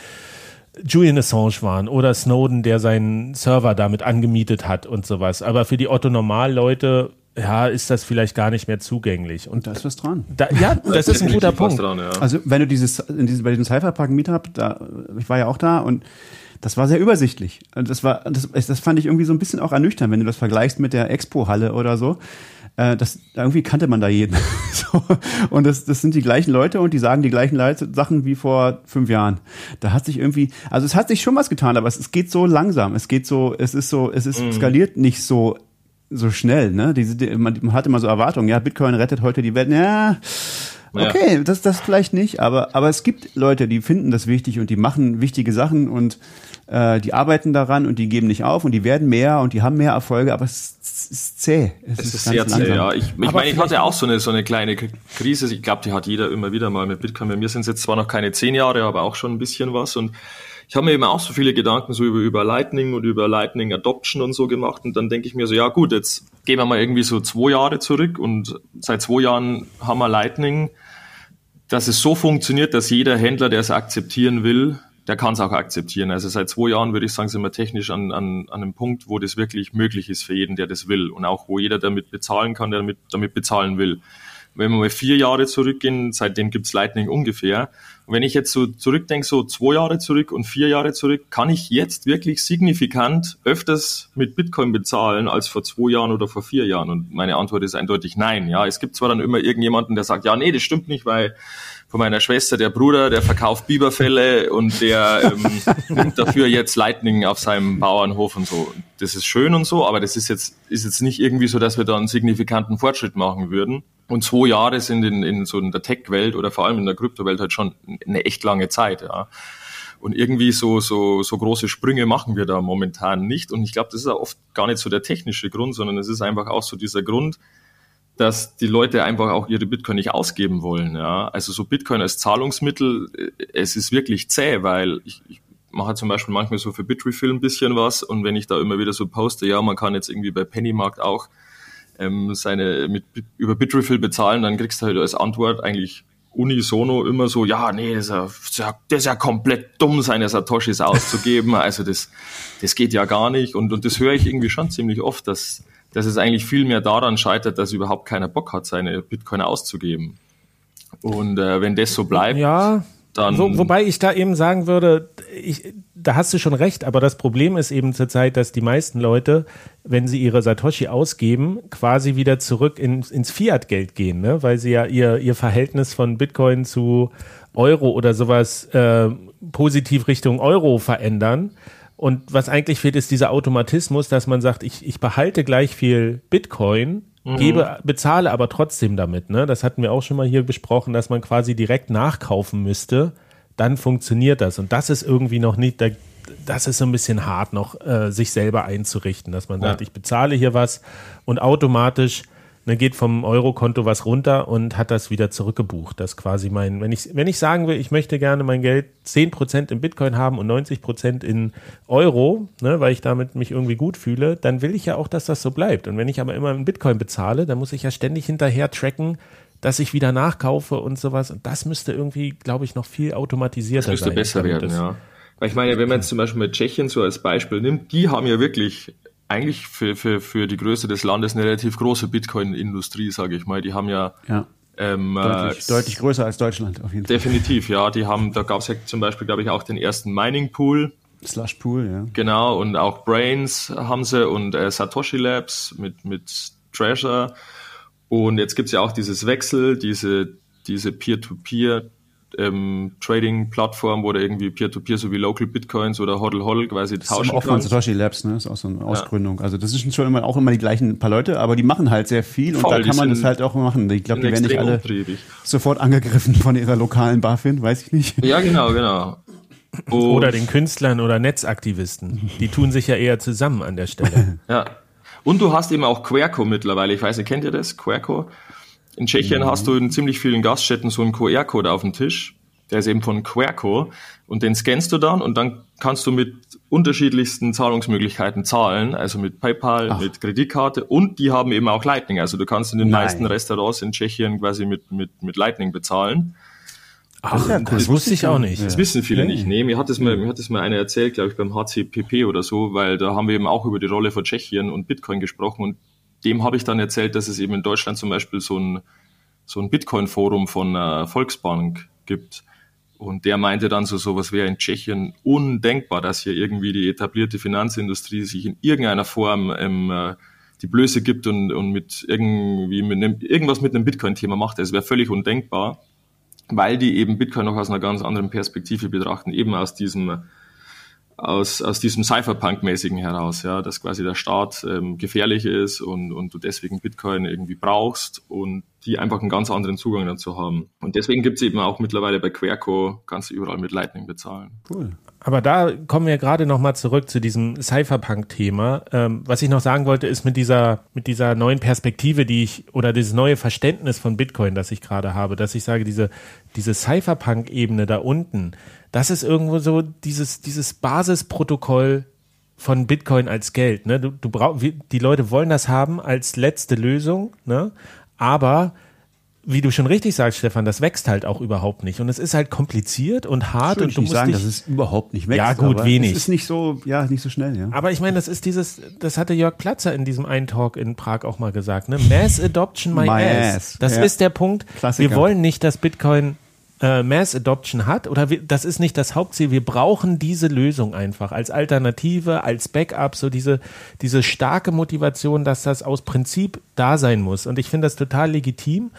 Julian Assange waren oder Snowden, der seinen Server damit angemietet hat und sowas. Aber für die Otto-Normal-Leute ja, ist das vielleicht gar nicht mehr zugänglich. Und Da ist was dran. da, ja, das ist ein guter Punkt. Dran, ja. Also wenn du dieses, in diesem, bei diesem Cypherpark Meetup, da, ich war ja auch da und das war sehr übersichtlich. Und Das war, das, das fand ich irgendwie so ein bisschen auch ernüchternd, wenn du das vergleichst mit der Expo-Halle oder so. Äh, Das, irgendwie kannte man da jeden. so. Und das, das sind die gleichen Leute und die sagen die gleichen Leute, Sachen wie vor fünf Jahren. Da hat sich irgendwie, also es hat sich schon was getan, aber es, es geht so langsam. Es geht so, es ist so, es ist skaliert nicht so so schnell, ne? Diese, die, man, man hat immer so Erwartungen, ja, Bitcoin rettet heute die Welt. Ja, okay, das, das vielleicht nicht, aber, aber es gibt Leute, die finden das wichtig und die machen wichtige Sachen und äh, die arbeiten daran und die geben nicht auf und die werden mehr und die haben mehr Erfolge, aber es, es ist zäh. Es ist ganz sehr zäh, langsam. ja. Ich, ich Aber meine, ich hatte auch so eine, so eine kleine Krise. Ich glaube, die hat jeder immer wieder mal mit Bitcoin. Bei mir sind es jetzt zwar noch keine zehn Jahre, aber auch schon ein bisschen was. Und ich habe mir eben auch so viele Gedanken so über, über Lightning und über Lightning Adoption und so gemacht. Und dann denke ich mir so, ja gut, jetzt gehen wir mal irgendwie so zwei Jahre zurück. Und seit zwei Jahren haben wir Lightning, dass es so funktioniert, dass jeder Händler, der es akzeptieren will, der kann es auch akzeptieren. Also seit zwei Jahren würde ich sagen, sind wir technisch an, an, an einem Punkt, wo das wirklich möglich ist für jeden, der das will. Und auch wo jeder damit bezahlen kann, der damit, damit bezahlen will. Wenn wir mal vier Jahre zurückgehen, seitdem gibt's Lightning ungefähr. Und wenn ich jetzt so zurückdenke, so zwei Jahre zurück und vier Jahre zurück, kann ich jetzt wirklich signifikant öfters mit Bitcoin bezahlen als vor zwei Jahren oder vor vier Jahren? Und meine Antwort ist eindeutig nein. Ja, es gibt zwar dann immer irgendjemanden, der sagt, ja, nee, das stimmt nicht, weil von meiner Schwester, der Bruder, der verkauft Biberfälle und der ähm, dafür jetzt Lightning auf seinem Bauernhof und so. Das ist schön und so, aber das ist jetzt, ist jetzt nicht irgendwie so, dass wir da einen signifikanten Fortschritt machen würden. Und zwei Jahre sind in, in so in der Tech-Welt oder vor allem in der Kryptowelt halt schon eine echt lange Zeit, ja. Und irgendwie so, so, so große Sprünge machen wir da momentan nicht. Und ich glaube, das ist auch oft gar nicht so der technische Grund, sondern es ist einfach auch so dieser Grund, dass die Leute einfach auch ihre Bitcoin nicht ausgeben wollen. Ja? Also so Bitcoin als Zahlungsmittel, äh, es ist wirklich zäh, weil ich, ich mache zum Beispiel manchmal so für Bitrefill ein bisschen was und wenn ich da immer wieder so poste, ja, man kann jetzt irgendwie bei Pennymarkt auch ähm, seine mit über Bitrefill bezahlen, dann kriegst du halt als Antwort eigentlich unisono immer so, ja, nee, das ist ja, das ist ja, komplett dumm, seine Satoshis auszugeben. Also das, das geht ja gar nicht. Und, und das höre ich irgendwie schon ziemlich oft, dass, dass es eigentlich viel mehr daran scheitert, dass überhaupt keiner Bock hat, seine Bitcoin auszugeben. Und äh, wenn das so bleibt, Ja, dann Wo, wobei ich da eben sagen würde, ich, da hast du schon recht, aber das Problem ist eben zurzeit, dass die meisten Leute, wenn sie ihre Satoshi ausgeben, quasi wieder zurück in, ins Fiat-Geld gehen, ne? weil sie ja ihr, ihr Verhältnis von Bitcoin zu Euro oder sowas äh, positiv Richtung Euro verändern. Und was eigentlich fehlt, ist dieser Automatismus, dass man sagt, ich, ich behalte gleich viel Bitcoin, gebe, bezahle aber trotzdem damit. Ne? Das hatten wir auch schon mal hier besprochen, dass man quasi direkt nachkaufen müsste. Dann funktioniert das. Und das ist irgendwie noch nicht, da, das ist so ein bisschen hart noch, äh, sich selber einzurichten, dass man sagt, Ja. ich bezahle hier was und automatisch ne, geht vom Eurokonto was runter und hat das wieder zurückgebucht. Das quasi mein, wenn ich, wenn ich sagen will, ich möchte gerne mein Geld 10% in Bitcoin haben und 90% in Euro, ne, weil ich damit mich irgendwie gut fühle, dann will ich ja auch, dass das so bleibt. Und wenn ich aber immer in Bitcoin bezahle, dann muss ich ja ständig hinterher tracken, dass ich wieder nachkaufe und sowas. Und das müsste irgendwie, glaube ich, noch viel automatisierter Das müsste sein. besser werden, ja. Weil ich meine, wenn man jetzt zum Beispiel mit Tschechien so als Beispiel nimmt, die haben ja wirklich eigentlich für, für, für die Größe des Landes eine relativ große Bitcoin-Industrie, sage ich mal. Die haben ja Ja, ähm, deutlich, äh, deutlich größer als Deutschland auf jeden Fall. definitiv, ja. Die haben, da gab es ja zum Beispiel, glaube ich, auch den ersten Mining-Pool, Slush Pool, ja. genau, und auch Brains haben sie und äh, Satoshi Labs mit, mit Treasure. Und jetzt gibt's ja auch dieses Wechsel, diese, diese Peer-to-Peer ähm, Trading-Plattform, wo du irgendwie Peer-to-Peer sowie Local Bitcoins oder Hodl Hodl quasi Das ist tauschen auch von kannst. Satoshi Labs, ne? Das ist auch so eine Ausgründung. Also das sind schon immer auch immer die gleichen paar Leute, aber die machen halt sehr viel und Voll, da die kann man das halt auch machen. Ich glaube, die werden nicht alle umtriebig. sofort angegriffen von ihrer lokalen BaFin, weiß ich nicht. Ja, genau, genau. Und, Oder den Künstlern oder Netzaktivisten. Die tun sich ja eher zusammen an der Stelle. Ja. Und du hast eben auch Querco mittlerweile. Ich weiß nicht, kennt ihr das? Querco? In Tschechien hast du in ziemlich vielen Gaststätten so einen QR-Code auf dem Tisch. Der ist eben von Querco. Und den scannst du dann und dann kannst du mit unterschiedlichsten Zahlungsmöglichkeiten zahlen. Also mit PayPal, mit Kreditkarte. Und die haben eben auch Lightning. Also du kannst in den Nein. meisten Restaurants in Tschechien quasi mit, mit, mit Lightning bezahlen. Ach, ja cool. das wusste ich auch nicht. Das wissen viele nicht. Nee, mir hat es mal, mir hat es mal einer erzählt, glaube ich, beim HCPP oder so, weil da haben wir eben auch über die Rolle von Tschechien und Bitcoin gesprochen und dem habe ich dann erzählt, dass es eben in Deutschland zum Beispiel so ein, so ein Bitcoin-Forum von äh, Volksbank gibt. Und der meinte dann so, sowas wäre in Tschechien undenkbar, dass hier irgendwie die etablierte Finanzindustrie sich in irgendeiner Form ähm, äh, die Blöße gibt und, und mit irgendwie mit einem, irgendwas mit einem Bitcoin-Thema macht. Das wäre völlig undenkbar, weil die eben Bitcoin noch aus einer ganz anderen Perspektive betrachten, eben aus diesem aus, aus diesem Cypherpunk-mäßigen heraus, ja, dass quasi der Staat ähm, gefährlich ist und, und du deswegen Bitcoin irgendwie brauchst und die einfach einen ganz anderen Zugang dazu haben. Und deswegen gibt's eben auch mittlerweile bei Querco, kannst du überall mit Lightning bezahlen. Cool. Aber da kommen wir gerade nochmal zurück zu diesem Cypherpunk-Thema. Ähm, was ich noch sagen wollte, ist mit dieser, mit dieser neuen Perspektive, die ich, oder dieses neue Verständnis von Bitcoin, das ich gerade habe, dass ich sage, diese, diese Cypherpunk-Ebene da unten, das ist irgendwo so dieses, dieses Basisprotokoll von Bitcoin als Geld. Ne? Du, du brauch, die Leute wollen das haben als letzte Lösung, ne? aber wie du schon richtig sagst, Stefan, das wächst halt auch überhaupt nicht. Und es ist halt kompliziert und hart und du musst sagen, dass es überhaupt nicht wächst. Ja, gut, wenig. Es ist nicht so, ja, nicht so schnell, ja. Aber ich meine, das ist dieses, das hatte Jörg Platzer in diesem einen Talk in Prag auch mal gesagt, ne? Mass Adoption my, my ass. ass. Das ja. ist der Punkt. Klassiker. Wir wollen nicht, dass Bitcoin äh, Mass Adoption hat, oder wir, das ist nicht das Hauptziel, wir brauchen diese Lösung einfach als Alternative, als Backup, so diese, diese starke Motivation, dass das aus Prinzip da sein muss. Und ich finde das total legitim.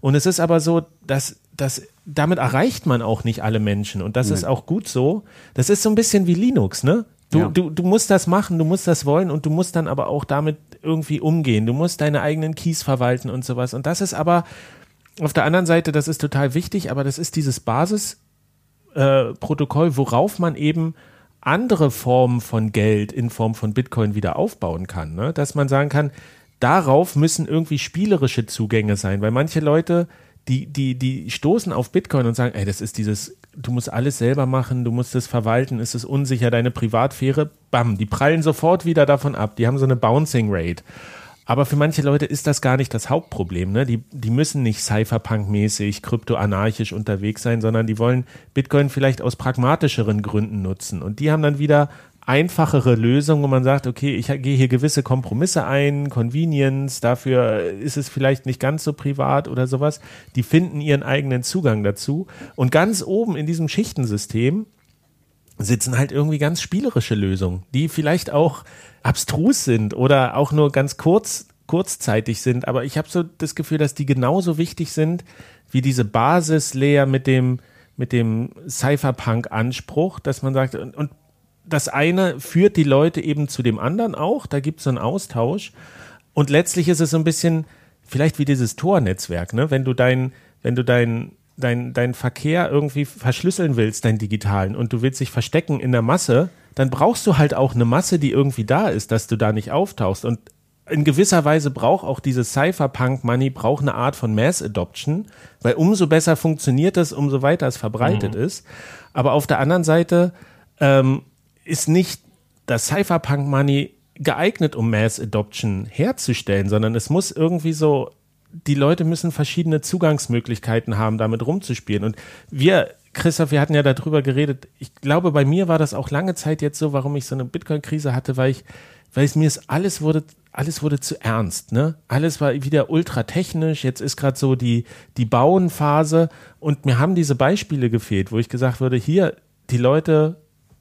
Und es ist aber so, dass, dass damit erreicht man auch nicht alle Menschen. Und das nee. ist auch gut so. Das ist so ein bisschen wie Linux, ne? Du, ja. du, du musst das machen, du musst das wollen und du musst dann aber auch damit irgendwie umgehen. Du musst deine eigenen Keys verwalten und sowas. Und das ist aber auf der anderen Seite, das ist total wichtig, aber das ist dieses Basisprotokoll, äh, worauf man eben andere Formen von Geld in Form von Bitcoin wieder aufbauen kann. Ne? Dass man sagen kann, darauf müssen irgendwie spielerische Zugänge sein, weil manche Leute, die, die, die stoßen auf Bitcoin und sagen, ey, das ist dieses, du musst alles selber machen, du musst es verwalten, ist es unsicher, deine Privatsphäre, bam, die prallen sofort wieder davon ab, die haben so eine Bouncing Rate. Aber für manche Leute ist das gar nicht das Hauptproblem. Ne? Die, die müssen nicht Cypherpunk-mäßig, kryptoanarchisch unterwegs sein, sondern die wollen Bitcoin vielleicht aus pragmatischeren Gründen nutzen. Und die haben dann wieder einfachere Lösungen, wo man sagt, okay, ich gehe hier gewisse Kompromisse ein, Convenience, dafür ist es vielleicht nicht ganz so privat oder sowas. Die finden ihren eigenen Zugang dazu. Und ganz oben in diesem Schichtensystem sitzen halt irgendwie ganz spielerische Lösungen, die vielleicht auch abstrus sind oder auch nur ganz kurz, kurzzeitig sind. Aber ich habe so das Gefühl, dass die genauso wichtig sind wie diese Basislayer mit dem, mit dem Cypherpunk-Anspruch, dass man sagt, und, und das eine führt die Leute eben zu dem anderen auch, da gibt es so einen Austausch. Und letztlich ist es so ein bisschen vielleicht wie dieses Tor-Netzwerk, ne? Wenn du dein, wenn du dein, dein, dein Verkehr irgendwie verschlüsseln willst, dein digitalen, und du willst dich verstecken in der Masse, dann brauchst du halt auch eine Masse, die irgendwie da ist, dass du da nicht auftauchst. Und in gewisser Weise braucht auch dieses Cypherpunk-Money braucht eine Art von Mass-Adoption, weil umso besser funktioniert es, umso weiter es verbreitet mhm. ist. Aber auf der anderen Seite ähm, ist nicht das Cypherpunk-Money geeignet, um Mass Adoption herzustellen, sondern es muss irgendwie so, die Leute müssen verschiedene Zugangsmöglichkeiten haben, damit rumzuspielen. Und wir Christoph, wir hatten ja darüber geredet. Ich glaube, bei mir war das auch lange Zeit jetzt so, warum ich so eine Bitcoin-Krise hatte, weil ich, weil es mir ist, alles wurde, alles wurde zu ernst, ne? Alles war wieder ultra technisch. Jetzt ist gerade so die, die Bauenphase und mir haben diese Beispiele gefehlt, wo ich gesagt würde, hier, die Leute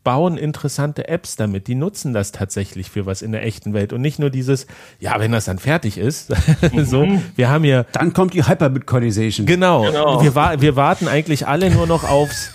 bauen interessante Apps damit. Die nutzen das tatsächlich für was in der echten Welt und nicht nur dieses, ja, wenn das dann fertig ist. so, mhm. wir haben hier. Dann kommt die Hyperbitcoinization. Genau. genau. Wir, wir warten eigentlich alle nur noch aufs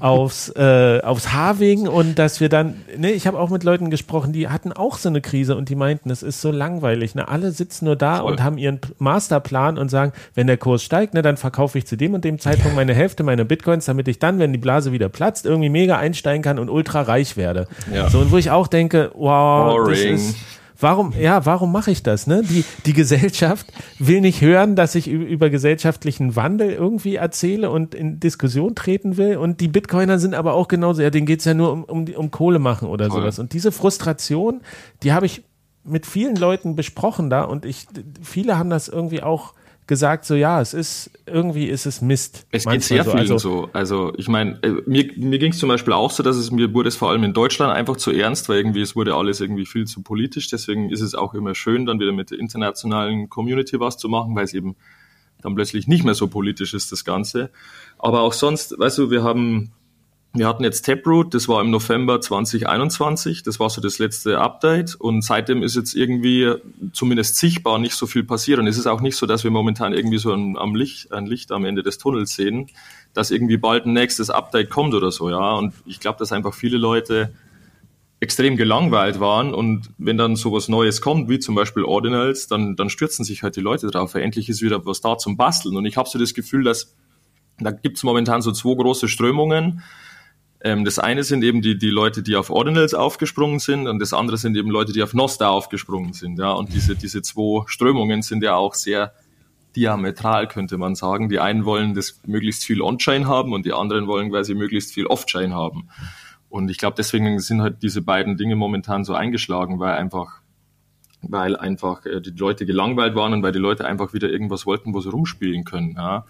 aufs, äh, aufs Harving und dass wir dann, ne, ich habe auch mit Leuten gesprochen, die hatten auch so eine Krise und die meinten, es ist so langweilig. Ne? Alle sitzen nur da Voll. und haben ihren Masterplan und sagen, wenn der Kurs steigt, ne, dann verkaufe ich zu dem und dem Zeitpunkt meine Hälfte meiner Bitcoins, damit ich dann, wenn die Blase wieder platzt, irgendwie mega einsteigen kann und ultra reich werde. Ja. So, und wo ich auch denke, wow, Boring. das ist Warum, ja, warum mache ich das? Ne? Die, die Gesellschaft will nicht hören, dass ich über gesellschaftlichen Wandel irgendwie erzähle und in Diskussion treten will. Und die Bitcoiner sind aber auch genauso, ja, denen geht's ja nur um, um, um Kohle machen oder Voll. sowas. Und diese Frustration, die habe ich mit vielen Leuten besprochen da und ich, viele haben das irgendwie auch gesagt, so ja, es ist, irgendwie ist es Mist. Es geht sehr so. vielen Also, so. Also ich meine, äh, mir, mir ging es zum Beispiel auch so, dass es mir wurde es vor allem in Deutschland einfach zu ernst, weil irgendwie es wurde alles irgendwie viel zu politisch. Deswegen ist es auch immer schön, dann wieder mit der internationalen Community was zu machen, weil es eben dann plötzlich nicht mehr so politisch ist, das Ganze. Aber auch sonst, weißt du, wir haben wir hatten jetzt Taproot, das war im November 2021, das war so das letzte Update. Und seitdem ist jetzt irgendwie zumindest sichtbar nicht so viel passiert. Und es ist auch nicht so, dass wir momentan irgendwie so ein, am Licht, ein Licht am Ende des Tunnels sehen, dass irgendwie bald ein nächstes Update kommt oder so, ja. Und ich glaube, dass einfach viele Leute extrem gelangweilt waren. Und wenn dann sowas Neues kommt, wie zum Beispiel Ordinals, dann, dann stürzen sich halt die Leute drauf, endlich ist wieder was da zum Basteln. Und ich habe so das Gefühl, dass da gibt's momentan so zwei große Strömungen, ähm, das eine sind eben die, die Leute, die auf Ordinals aufgesprungen sind und das andere sind eben Leute, die auf Noster aufgesprungen sind. Ja, und diese, diese zwei Strömungen sind ja auch sehr diametral, könnte man sagen. Die einen wollen das möglichst viel On-Chain haben und die anderen wollen quasi möglichst viel Off-Chain haben. Und ich glaube, deswegen sind halt diese beiden Dinge momentan so eingeschlagen, weil einfach, weil einfach äh, die Leute gelangweilt waren und weil die Leute einfach wieder irgendwas wollten, wo sie rumspielen können. Ja.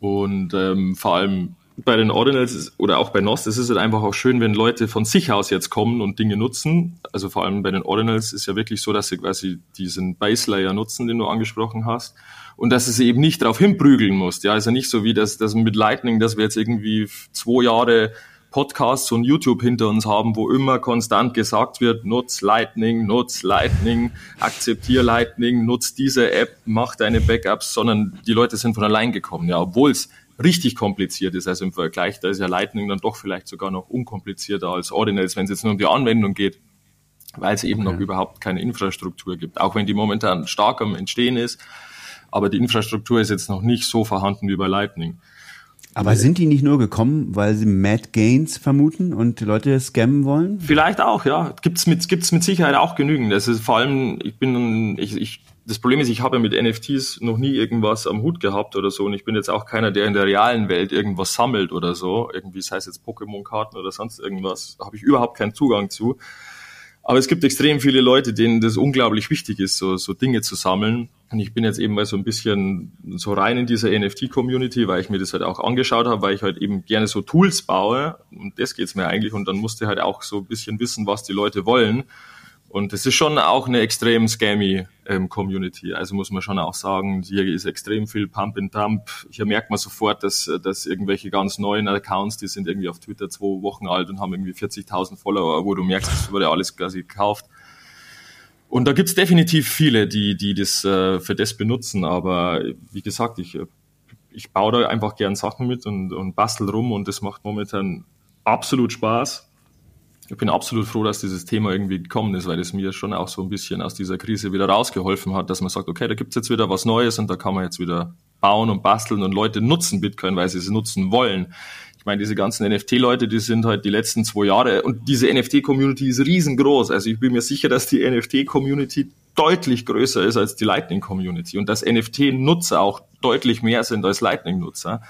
Und ähm, vor allem bei den Ordinals ist, oder auch bei Nost, es ist halt einfach auch schön, wenn Leute von sich aus jetzt kommen und Dinge nutzen. Also vor allem bei den Ordinals ist ja wirklich so, dass sie quasi diesen Base Layer nutzen, den du angesprochen hast. Und dass sie eben nicht darauf hinprügeln musst. Ja, also nicht so wie das, das mit Lightning, dass wir jetzt irgendwie zwei Jahre Podcasts und YouTube hinter uns haben, wo immer konstant gesagt wird, nutz Lightning, nutz Lightning, akzeptier Lightning, nutz diese App, mach deine Backups, sondern die Leute sind von allein gekommen, ja, obwohl es richtig kompliziert ist. Also im Vergleich, da ist ja Lightning dann doch vielleicht sogar noch unkomplizierter als Ordinals, wenn es jetzt nur um die Anwendung geht, weil es eben okay. noch überhaupt keine Infrastruktur gibt. Auch wenn die momentan stark am Entstehen ist, aber die Infrastruktur ist jetzt noch nicht so vorhanden wie bei Lightning. Aber sind die nicht nur gekommen, weil sie Mad Gains vermuten und die Leute scammen wollen? Vielleicht auch, ja. Gibt's mit, gibt's mit Sicherheit auch genügend. Das ist vor allem, ich bin, ich, ich das Problem ist, ich habe mit NFTs noch nie irgendwas am Hut gehabt oder so und ich bin jetzt auch keiner, der in der realen Welt irgendwas sammelt oder so. Irgendwie, sei es jetzt Pokémon-Karten oder sonst irgendwas, habe ich überhaupt keinen Zugang zu. Aber es gibt extrem viele Leute, denen das unglaublich wichtig ist, so, so Dinge zu sammeln. Und ich bin jetzt eben mal so ein bisschen so rein in dieser NFT-Community, weil ich mir das halt auch angeschaut habe, weil ich halt eben gerne so Tools baue. Und das geht's mir eigentlich. Und dann musste halt auch so ein bisschen wissen, was die Leute wollen. Und es ist schon auch eine extrem scammy ähm, Community. Also muss man schon auch sagen, hier ist extrem viel Pump and Dump. Hier merkt man sofort, dass, dass irgendwelche ganz neuen Accounts, die sind irgendwie auf Twitter zwei Wochen alt und haben irgendwie 40.000 Follower, wo du merkst, es wurde alles quasi gekauft. Und da gibt's definitiv viele, die, die das äh, für das benutzen. Aber wie gesagt, ich, ich baue da einfach gern Sachen mit und, und bastel rum und das macht momentan absolut Spaß ich bin absolut froh, dass dieses Thema irgendwie gekommen ist, weil es mir schon auch so ein bisschen aus dieser Krise wieder rausgeholfen hat, dass man sagt, okay, da gibt's jetzt wieder was Neues und da kann man jetzt wieder bauen und basteln und Leute nutzen Bitcoin, weil sie es nutzen wollen. Ich meine, diese ganzen NFT-Leute, die sind halt die letzten zwei Jahre und diese NFT-Community ist riesengroß. Also ich bin mir sicher, dass die NFT-Community deutlich größer ist als die Lightning-Community und dass NFT-Nutzer auch deutlich mehr sind als Lightning-Nutzer.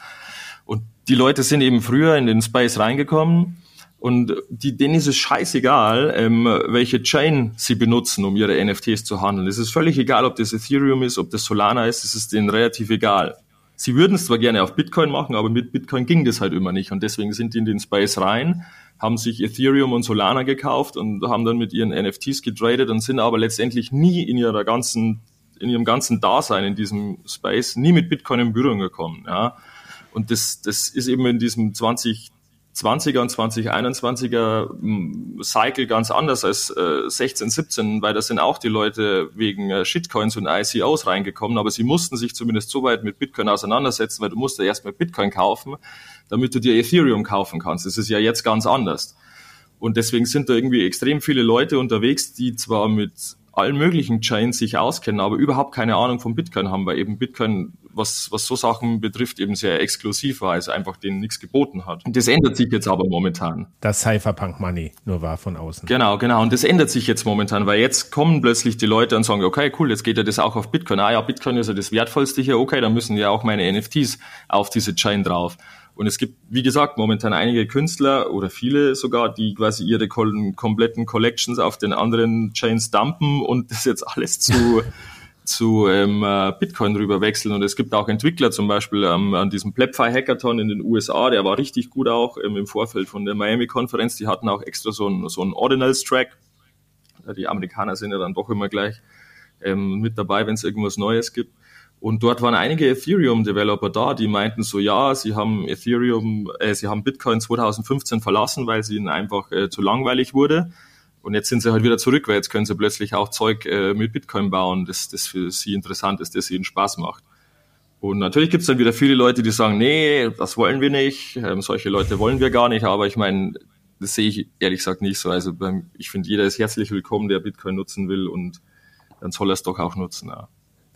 Und die Leute sind eben früher in den Space reingekommen und die, denen ist es scheißegal, ähm, welche Chain sie benutzen, um ihre NFTs zu handeln. Es ist völlig egal, ob das Ethereum ist, ob das Solana ist, es ist denen relativ egal. Sie würden es zwar gerne auf Bitcoin machen, aber mit Bitcoin ging das halt immer nicht. Und deswegen sind die in den Space rein, haben sich Ethereum und Solana gekauft und haben dann mit ihren NFTs getradet und sind aber letztendlich nie in ihrer ganzen, in ihrem ganzen Dasein in diesem Space nie mit Bitcoin in Berührung gekommen. Ja. Und das, das ist eben in diesem 20 20er und 2021er hm, Cycle ganz anders als äh, 16, 17, weil da sind auch die Leute wegen äh, Shitcoins und ICOs reingekommen, aber sie mussten sich zumindest so weit mit Bitcoin auseinandersetzen, weil du musst ja erstmal Bitcoin kaufen, damit du dir Ethereum kaufen kannst. Das ist ja jetzt ganz anders. Und deswegen sind da irgendwie extrem viele Leute unterwegs, die zwar mit allen möglichen Chains sich auskennen, aber überhaupt keine Ahnung von Bitcoin haben, weil eben Bitcoin, was, was so Sachen betrifft, eben sehr exklusiv war, also einfach denen nichts geboten hat. Und das ändert sich jetzt aber momentan. Das Cypherpunk Money nur war von außen. Genau, genau. Und das ändert sich jetzt momentan, weil jetzt kommen plötzlich die Leute und sagen, okay, cool, jetzt geht ja das auch auf Bitcoin. Ah ja, Bitcoin ist ja das Wertvollste hier, okay, dann müssen ja auch meine NFTs auf diese Chain drauf. Und es gibt, wie gesagt, momentan einige Künstler oder viele sogar, die quasi ihre kompletten Collections auf den anderen Chains dumpen und das jetzt alles zu, zu ähm, äh, Bitcoin rüber wechseln. Und es gibt auch Entwickler, zum Beispiel ähm, an diesem BlackFi Hackathon in den USA, der war richtig gut auch ähm, im Vorfeld von der Miami-Konferenz. Die hatten auch extra so einen so einen Ordinals-Track. Die Amerikaner sind ja dann doch immer gleich ähm, mit dabei, wenn es irgendwas Neues gibt. Und dort waren einige Ethereum-Developer da, die meinten so, ja, sie haben Ethereum, äh, sie haben Bitcoin 2015 verlassen, weil sie ihnen einfach äh, zu langweilig wurde. Und jetzt sind sie halt wieder zurück, weil jetzt können sie plötzlich auch Zeug äh, mit Bitcoin bauen, das, das für sie interessant ist, das ihnen Spaß macht. Und natürlich gibt es dann wieder viele Leute, die sagen, nee, das wollen wir nicht, ähm, solche Leute wollen wir gar nicht, aber ich meine, das sehe ich ehrlich gesagt nicht so. Also ich finde, jeder ist herzlich willkommen, der Bitcoin nutzen will und dann soll er es doch auch nutzen. Ja.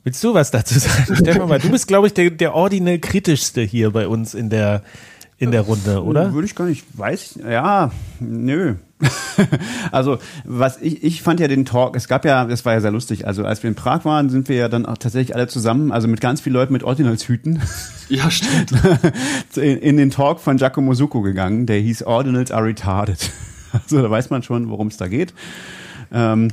Willst du was dazu sagen? Stefan, mal, du bist, glaube ich, der, der ordinal kritischste hier bei uns in der, in der Runde, oder? Würde ich gar nicht, weiß, ja, nö. also, was ich, ich fand ja den Talk, es gab ja, das war ja sehr lustig, also als wir in Prag waren, sind wir ja dann auch tatsächlich alle zusammen, also mit ganz vielen Leuten mit Ordinals-Hüten. Ja, stimmt. in, in den Talk von Giacomo Succo gegangen, der hieß Ordinals are retarded. Also da weiß man schon, worum es da geht. Ähm,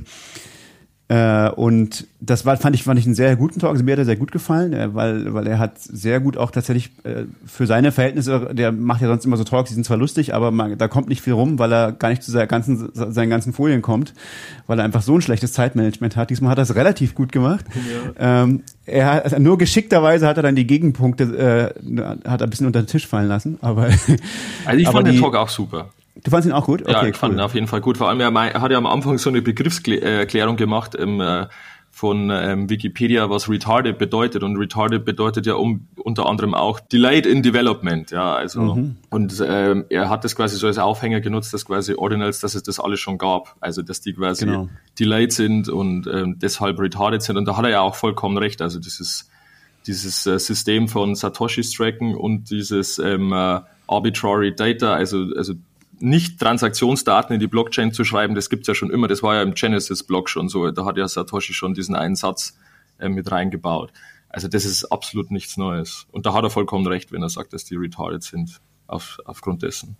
äh, und das war, fand ich, fand ich einen sehr guten Talk. Also mir hat er sehr gut gefallen, äh, weil, weil er hat sehr gut auch tatsächlich äh, für seine Verhältnisse, der macht ja sonst immer so Talks, die sind zwar lustig, aber man, da kommt nicht viel rum, weil er gar nicht zu seinen ganzen, seinen ganzen Folien kommt, weil er einfach so ein schlechtes Zeitmanagement hat. Diesmal hat er es relativ gut gemacht. Ja. Ähm, er hat, also nur geschickterweise hat er dann die Gegenpunkte, äh, hat er ein bisschen unter den Tisch fallen lassen, aber. Also ich aber fand die, den Talk auch super. Du fandest ihn auch gut? Okay, ja, ich fand ihn auf jeden Fall gut. Vor allem, er hat ja am Anfang so eine Begriffserklärung gemacht im, äh, von ähm, Wikipedia, was retarded bedeutet. Und retarded bedeutet ja um, unter anderem auch delayed in development. Ja, also mhm. und ähm, er hat das quasi so als Aufhänger genutzt, dass quasi Ordinals, dass es das alles schon gab. Also dass die quasi genau. delayed sind und ähm, deshalb retarded sind. Und da hat er ja auch vollkommen recht. Also dieses dieses äh, System von Satoshi Tracken und dieses ähm, äh, arbitrary data, also also nicht Transaktionsdaten in die Blockchain zu schreiben, das gibt's ja schon immer. Das war ja im Genesis-Blog schon so. Da hat ja Satoshi schon diesen einen Satz äh, mit reingebaut. Also das ist absolut nichts Neues. Und da hat er vollkommen recht, wenn er sagt, dass die retarded sind auf, aufgrund dessen.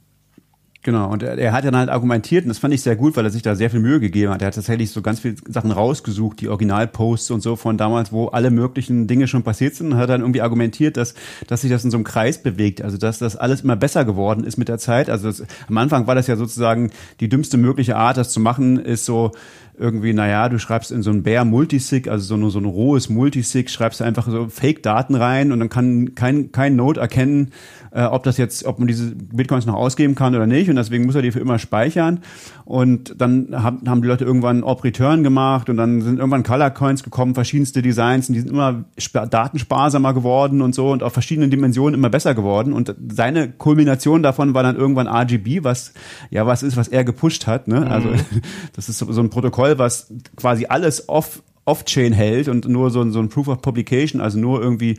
Genau, und er, er, hat dann halt argumentiert, und das fand ich sehr gut, weil er sich da sehr viel Mühe gegeben hat. Er hat tatsächlich so ganz viele Sachen rausgesucht, die Originalposts und so von damals, wo alle möglichen Dinge schon passiert sind, und hat dann irgendwie argumentiert, dass, dass sich das in so einem Kreis bewegt, also dass das alles immer besser geworden ist mit der Zeit. Also das, am Anfang war das ja sozusagen die dümmste mögliche Art, das zu machen, ist so, irgendwie, naja, du schreibst in so ein Bare Multisig, also so, ein so ein rohes Multisig, schreibst du einfach so Fake-Daten rein und dann kann kein, kein Node erkennen, äh, ob das jetzt, ob man diese Bitcoins noch ausgeben kann oder nicht und deswegen muss er die für immer speichern und dann haben, haben die Leute irgendwann Op-Return gemacht und dann sind irgendwann Color Coins gekommen, verschiedenste Designs und die sind immer datensparsamer geworden und so und auf verschiedenen Dimensionen immer besser geworden und seine Kulmination davon war dann irgendwann RGB, was ja was ist, was er gepusht hat, ne? Also mhm. das ist so, so ein Protokoll Protokoll, was quasi alles off Off-Chain hält und nur so, so ein Proof of Publication, also nur irgendwie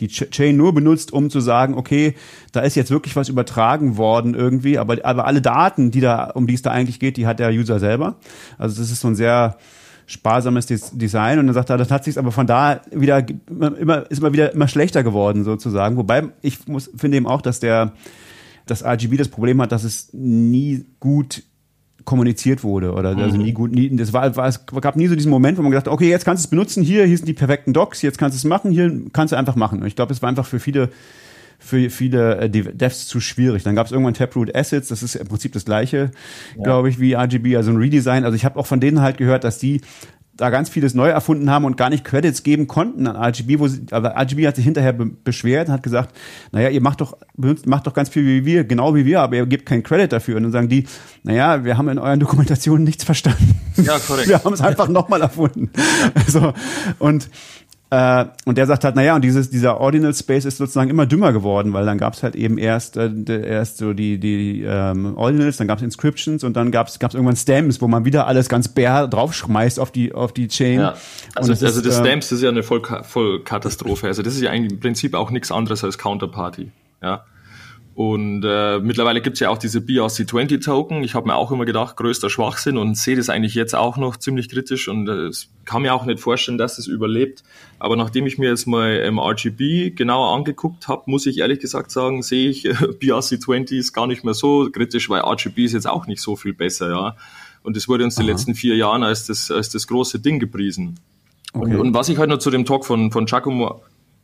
die Chain nur benutzt, um zu sagen, okay, da ist jetzt wirklich was übertragen worden irgendwie, aber, aber alle Daten, die da, um die es da eigentlich geht, die hat der User selber. Also das ist so ein sehr sparsames Design und dann sagt er, das hat sich aber von da wieder immer, ist immer wieder immer schlechter geworden sozusagen. Wobei ich muss, finde eben auch, dass der, das RGB das Problem hat, dass es nie gut kommuniziert wurde oder also mhm. also nie gut nie das war, war es gab nie so diesen Moment wo man gedacht okay jetzt kannst du es benutzen hier hier sind die perfekten Docs jetzt kannst du es machen hier kannst du einfach machen und ich glaube es war einfach für viele für viele äh, Devs zu schwierig. Dann gab es irgendwann Taproot Assets, das ist im Prinzip das gleiche, ja. glaube ich, wie RGB, also ein Redesign. Also ich habe auch von denen halt gehört, dass die da ganz vieles neu erfunden haben und gar nicht Credits geben konnten an RGB, wo sie, aber RGB hat sich hinterher be beschwert und hat gesagt, naja, ihr macht doch, benutzt, macht doch ganz viel wie wir, genau wie wir, aber ihr gebt keinen Credit dafür. Und dann sagen die, naja, wir haben in euren Dokumentationen nichts verstanden. Ja, korrekt. Wir haben es einfach nochmal erfunden. Also, und äh, und der sagt halt, naja, und dieses, dieser Ordinal Space ist sozusagen immer dümmer geworden, weil dann gab es halt eben erst, äh, erst so die, die ähm, Ordinals, dann gab es Inscriptions und dann gab es irgendwann Stamps, wo man wieder alles ganz bare draufschmeißt auf die, auf die Chain. Ja. Also, das, also das ähm, Stamps ist ja eine Vollkatastrophe. Also das ist ja eigentlich im Prinzip auch nichts anderes als Counterparty. Ja. Und äh, mittlerweile gibt's ja auch diese BRC20-Token. Ich habe mir auch immer gedacht, größter Schwachsinn und sehe das eigentlich jetzt auch noch ziemlich kritisch und äh, kann mir auch nicht vorstellen, dass es überlebt. Aber nachdem ich mir jetzt mal ähm, RGB genauer angeguckt habe, muss ich ehrlich gesagt sagen, sehe ich äh, BRC20 ist gar nicht mehr so kritisch, weil RGB ist jetzt auch nicht so viel besser, ja. Und es wurde uns Aha. die letzten vier Jahren als das, als das große Ding gepriesen. Okay. Und, und, was ich halt noch zu dem Talk von, von Giacomo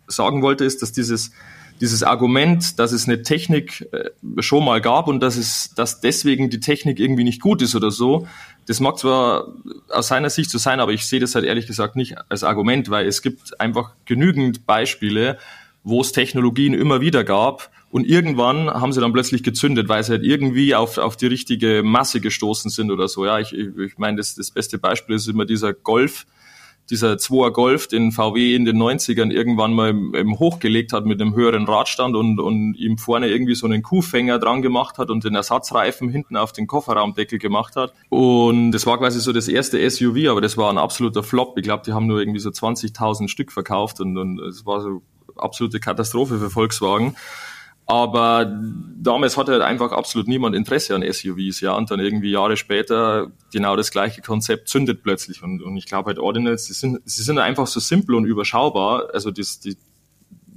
sagen wollte, ist, dass dieses, dieses Argument, dass es eine Technik äh, schon mal gab und dass es, dass deswegen die Technik irgendwie nicht gut ist oder so, das mag zwar aus seiner Sicht so sein, aber ich sehe das halt ehrlich gesagt nicht als Argument, weil es gibt einfach genügend Beispiele, wo es Technologien immer wieder gab und irgendwann haben sie dann plötzlich gezündet, weil sie halt irgendwie auf, auf die richtige Masse gestoßen sind oder so. Ja, ich, ich meine, das, das beste Beispiel ist immer dieser Golf, dieser 2er Golf, den VW in den 90ern irgendwann mal eben hochgelegt hat mit einem höheren Radstand und, und ihm vorne irgendwie so einen Kuhfänger dran gemacht hat und den Ersatzreifen hinten auf den Kofferraumdeckel gemacht hat. Und das war quasi so das erste SUV, aber das war ein absoluter Flop. Ich glaube, die haben nur irgendwie so 20.000 Stück verkauft und, und es war so absolute Katastrophe für Volkswagen. Aber damals hatte halt einfach absolut niemand Interesse an SUVs, ja. Und dann irgendwie Jahre später genau das gleiche Konzept zündet plötzlich. Und, und ich glaube halt Ordinals, sie sind, sie sind einfach so simpel und überschaubar, also das, die,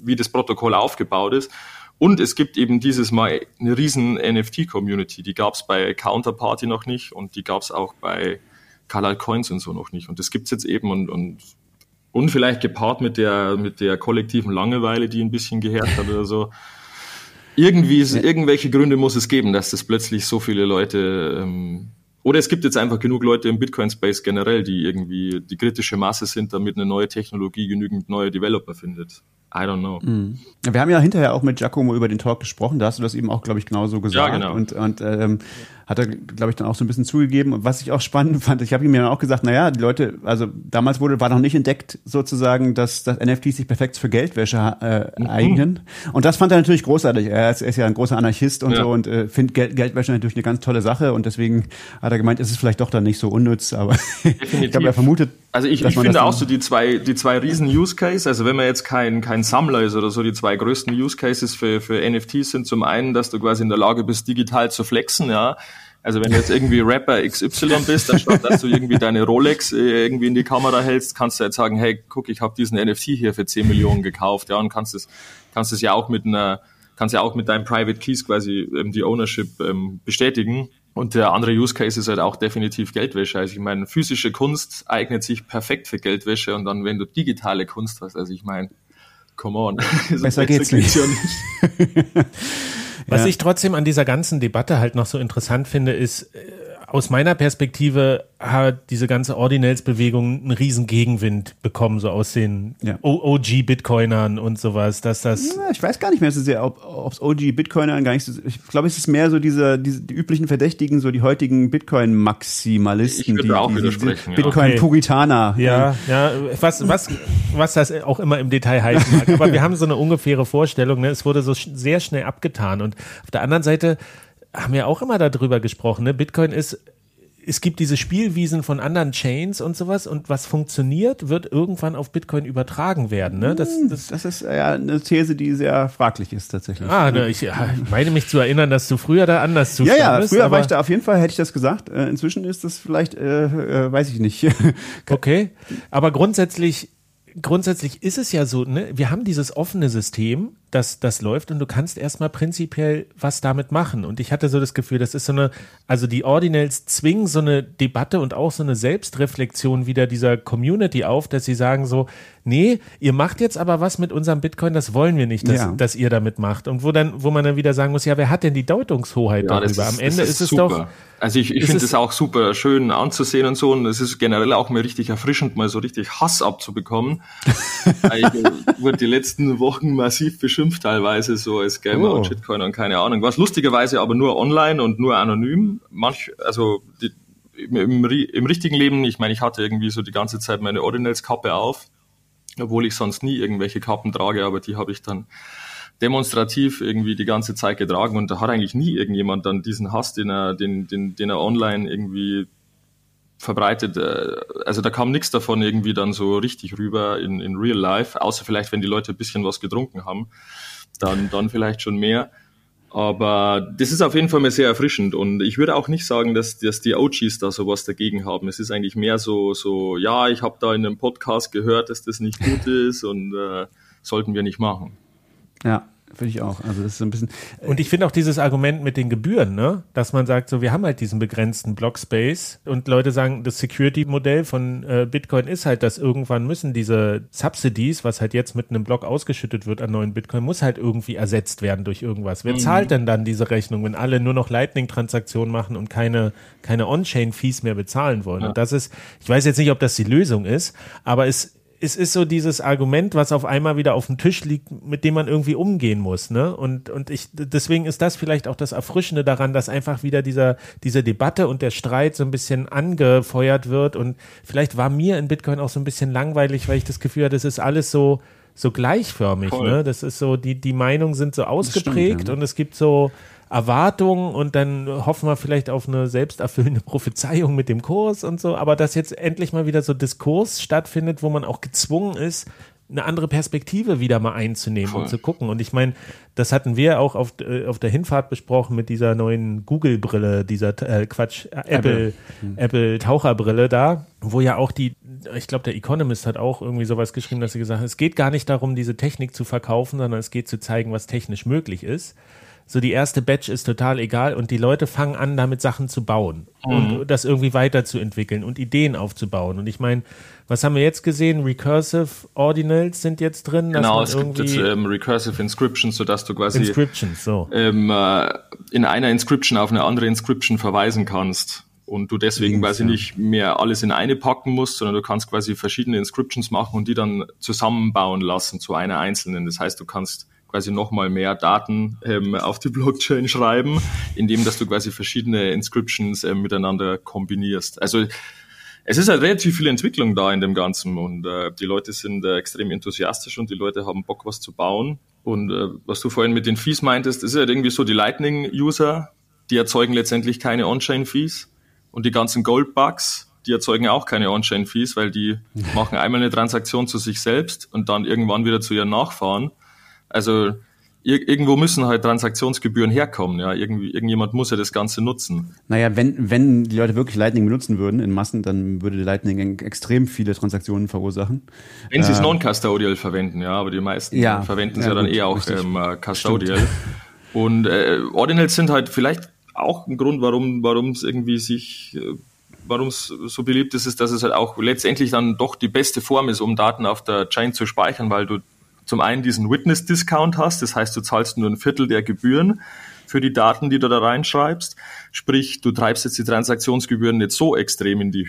wie das Protokoll aufgebaut ist. Und es gibt eben dieses Mal eine riesen NFT-Community. Die gab es bei Counterparty noch nicht und die gab es auch bei Color Coins und so noch nicht. Und das gibt's jetzt eben und, und und vielleicht gepaart mit der, mit der kollektiven Langeweile, die ein bisschen gehärtet hat oder so. Irgendwie, ist, irgendwelche Gründe muss es geben, dass das plötzlich so viele Leute, ähm, oder es gibt jetzt einfach genug Leute im Bitcoin-Space generell, die irgendwie die kritische Masse sind, damit eine neue Technologie genügend neue Developer findet. I don't know. Mhm. Wir haben ja hinterher auch mit Giacomo über den Talk gesprochen, da hast du das eben auch, glaube ich, genauso gesagt. Ja, genau. Und, und ähm, hat er, glaube ich, dann auch so ein bisschen zugegeben. Und was ich auch spannend fand, ich habe ihm ja auch gesagt, na ja, die Leute, also damals wurde, war noch nicht entdeckt sozusagen, dass, dass NFTs sich perfekt für Geldwäsche äh, mhm. eignen. Und das fand er natürlich großartig. Er ist, er ist ja ein großer Anarchist und ja. so und äh, findet Geld, Geldwäsche natürlich eine ganz tolle Sache. Und deswegen hat er gemeint, es ist vielleicht doch dann nicht so unnütz, aber ich glaube, er vermutet. Also ich, ich finde auch so die zwei, die zwei riesen Use Case, also wenn man jetzt kein, kein Sammler ist oder so, die zwei größten Use Cases für, für NFTs sind zum einen, dass du quasi in der Lage bist, digital zu flexen, ja. Also wenn du jetzt irgendwie Rapper XY bist, dann statt dass du irgendwie deine Rolex äh, irgendwie in die Kamera hältst, kannst du jetzt sagen, hey, guck, ich habe diesen NFT hier für 10 Millionen gekauft, ja, und kannst es, kannst es ja auch mit einer, kannst ja auch mit deinem Private Keys quasi ähm, die Ownership ähm, bestätigen. Und der andere Use Case ist halt auch definitiv Geldwäsche. Also ich meine, physische Kunst eignet sich perfekt für Geldwäsche und dann, wenn du digitale Kunst hast, also ich meine, come on. Besser geht's nicht. Ja nicht. Was ja. ich trotzdem an dieser ganzen Debatte halt noch so interessant finde, ist, äh, aus meiner Perspektive hat diese ganze Ordinals-Bewegung einen riesen Gegenwind bekommen, so aus den ja. OG-Bitcoinern und sowas, dass das. Ja, ich weiß gar nicht mehr so sehr, ob es OG-Bitcoinern gar nicht so, ich glaube, es ist mehr so diese, diese die üblichen Verdächtigen, so die heutigen Bitcoin-Maximalisten, die, auch die, die Bitcoin-Puritaner. Ja, ja, was, was, was das auch immer im Detail heißen mag. Aber wir haben so eine ungefähre Vorstellung, ne? es wurde so sehr schnell abgetan und auf der anderen Seite haben wir auch immer darüber gesprochen. Ne? Bitcoin ist es gibt diese Spielwiesen von anderen Chains und sowas und was funktioniert, wird irgendwann auf Bitcoin übertragen werden. Ne? Das, hm, das, das ist ja eine These, die sehr fraglich ist tatsächlich. Ah, ne, ich, ja, ich meine mich zu erinnern, dass du früher da anders zustandest. Ja, ja, früher war ich da auf jeden Fall, hätte ich das gesagt. Äh, inzwischen ist das vielleicht, äh, äh, weiß ich nicht. okay, aber grundsätzlich grundsätzlich ist es ja so, ne, wir haben dieses offene System, das, das läuft und du kannst erstmal prinzipiell was damit machen. Und ich hatte so das Gefühl, das ist so eine, also die Ordinals zwingen so eine Debatte und auch so eine Selbstreflexion wieder dieser Community auf, dass sie sagen so, nee, ihr macht jetzt aber was mit unserem Bitcoin, das wollen wir nicht, dass, ja. dass ihr damit macht. Und wo dann, wo man dann wieder sagen muss, ja, wer hat denn die Deutungshoheit ja, darüber? Am Ende ist, ist, es super. doch. Also ich, ich finde es auch super schön anzusehen und so. Und es ist generell auch mal richtig erfrischend, mal so richtig Hass abzubekommen. ich wurde die letzten Wochen massiv beschimpft, teilweise so als Gamer oh. und Shitcoin und keine Ahnung was. Lustigerweise aber nur online und nur anonym. Manch, also die, im, im, im richtigen Leben, ich meine, ich hatte irgendwie so die ganze Zeit meine Ordinals-Kappe auf obwohl ich sonst nie irgendwelche Kappen trage, aber die habe ich dann demonstrativ irgendwie die ganze Zeit getragen und da hat eigentlich nie irgendjemand dann diesen Hass, den er, den, den, den er online irgendwie verbreitet. Äh, also da kam nichts davon irgendwie dann so richtig rüber in, in real life, außer vielleicht, wenn die Leute ein bisschen was getrunken haben, dann, dann vielleicht schon mehr. Aber das ist auf jeden Fall mal sehr erfrischend und ich würde auch nicht sagen, dass, dass die OGs da sowas dagegen haben. Es ist eigentlich mehr so, so ja, ich habe da in einem Podcast gehört, dass das nicht gut ist und äh, sollten wir nicht machen. Ja, Finde ich auch. Also das ist so ein bisschen. Äh und ich finde auch dieses Argument mit den Gebühren, ne, dass man sagt, so wir haben halt diesen begrenzten Blockspace und Leute sagen, das Security-Modell von äh, Bitcoin ist halt, dass irgendwann müssen diese Subsidies, was halt jetzt mit einem Block ausgeschüttet wird an neuen Bitcoin, muss halt irgendwie ersetzt werden durch irgendwas. Wer mhm. zahlt denn dann diese Rechnung, wenn alle nur noch Lightning-Transaktionen machen und keine keine On-Chain-Fees mehr bezahlen wollen? Ja. Und das ist, ich weiß jetzt nicht, ob das die Lösung ist, aber es es ist so dieses Argument, was auf einmal wieder auf dem Tisch liegt, mit dem man irgendwie umgehen muss, ne? Und, und ich, deswegen ist das vielleicht auch das Erfrischende daran, dass einfach wieder dieser, diese Debatte und der Streit so ein bisschen angefeuert wird. Und vielleicht war mir in Bitcoin auch so ein bisschen langweilig, weil ich das Gefühl hatte, das ist alles so, so gleichförmig, Voll. ne? Das ist so, die, die Meinungen sind so ausgeprägt stimmt, ja, und es gibt so, Erwartungen und dann hoffen wir vielleicht auf eine selbsterfüllende Prophezeiung mit dem Kurs und so. Aber dass jetzt endlich mal wieder so Diskurs stattfindet, wo man auch gezwungen ist, eine andere Perspektive wieder mal einzunehmen Voll. und zu gucken. Und ich meine, das hatten wir auch auf, äh, auf der Hinfahrt besprochen mit dieser neuen Google-Brille, dieser äh, Quatsch, äh, Apple. Apple Taucherbrille da, wo ja auch die, ich glaube, der Economist hat auch irgendwie sowas geschrieben, dass sie gesagt hat, es geht gar nicht darum, diese Technik zu verkaufen, sondern es geht zu zeigen, was technisch möglich ist so die erste Batch ist total egal und die Leute fangen an, damit Sachen zu bauen mhm. und das irgendwie weiterzuentwickeln und Ideen aufzubauen. Und ich meine, was haben wir jetzt gesehen? Recursive Ordinals sind jetzt drin. Genau, es gibt jetzt ähm, Recursive Inscriptions, sodass du quasi Inscriptions, so. ähm, äh, in einer Inscription auf eine andere Inscription verweisen kannst. Und du deswegen quasi ja. nicht mehr alles in eine packen musst, sondern du kannst quasi verschiedene Inscriptions machen und die dann zusammenbauen lassen zu einer einzelnen. Das heißt, du kannst quasi nochmal mehr Daten ähm, auf die Blockchain schreiben, indem dass du quasi verschiedene Inscriptions äh, miteinander kombinierst. Also es ist halt relativ viel Entwicklung da in dem Ganzen und äh, die Leute sind äh, extrem enthusiastisch und die Leute haben Bock, was zu bauen. Und äh, was du vorhin mit den Fees meintest, ist halt irgendwie so, die Lightning-User, die erzeugen letztendlich keine On-Chain-Fees und die ganzen Gold-Bugs, die erzeugen auch keine On-Chain-Fees, weil die machen einmal eine Transaktion zu sich selbst und dann irgendwann wieder zu ihren Nachfahren. Also irgendwo müssen halt Transaktionsgebühren herkommen, ja. Irgendwie, irgendjemand muss ja das Ganze nutzen. Naja, wenn, wenn die Leute wirklich Lightning benutzen würden in Massen, dann würde Lightning extrem viele Transaktionen verursachen. Wenn sie es äh, non-custodial verwenden, ja, aber die meisten ja, verwenden es ja, ja, dann gut, eher auch ähm, äh, custodial. Stimmt. Und äh, Ordinals sind halt vielleicht auch ein Grund, warum warum es irgendwie sich äh, warum es so beliebt ist, ist, dass es halt auch letztendlich dann doch die beste Form ist, um Daten auf der Chain zu speichern, weil du zum einen diesen Witness-Discount hast, das heißt, du zahlst nur ein Viertel der Gebühren für die Daten, die du da reinschreibst. Sprich, du treibst jetzt die Transaktionsgebühren nicht so extrem in die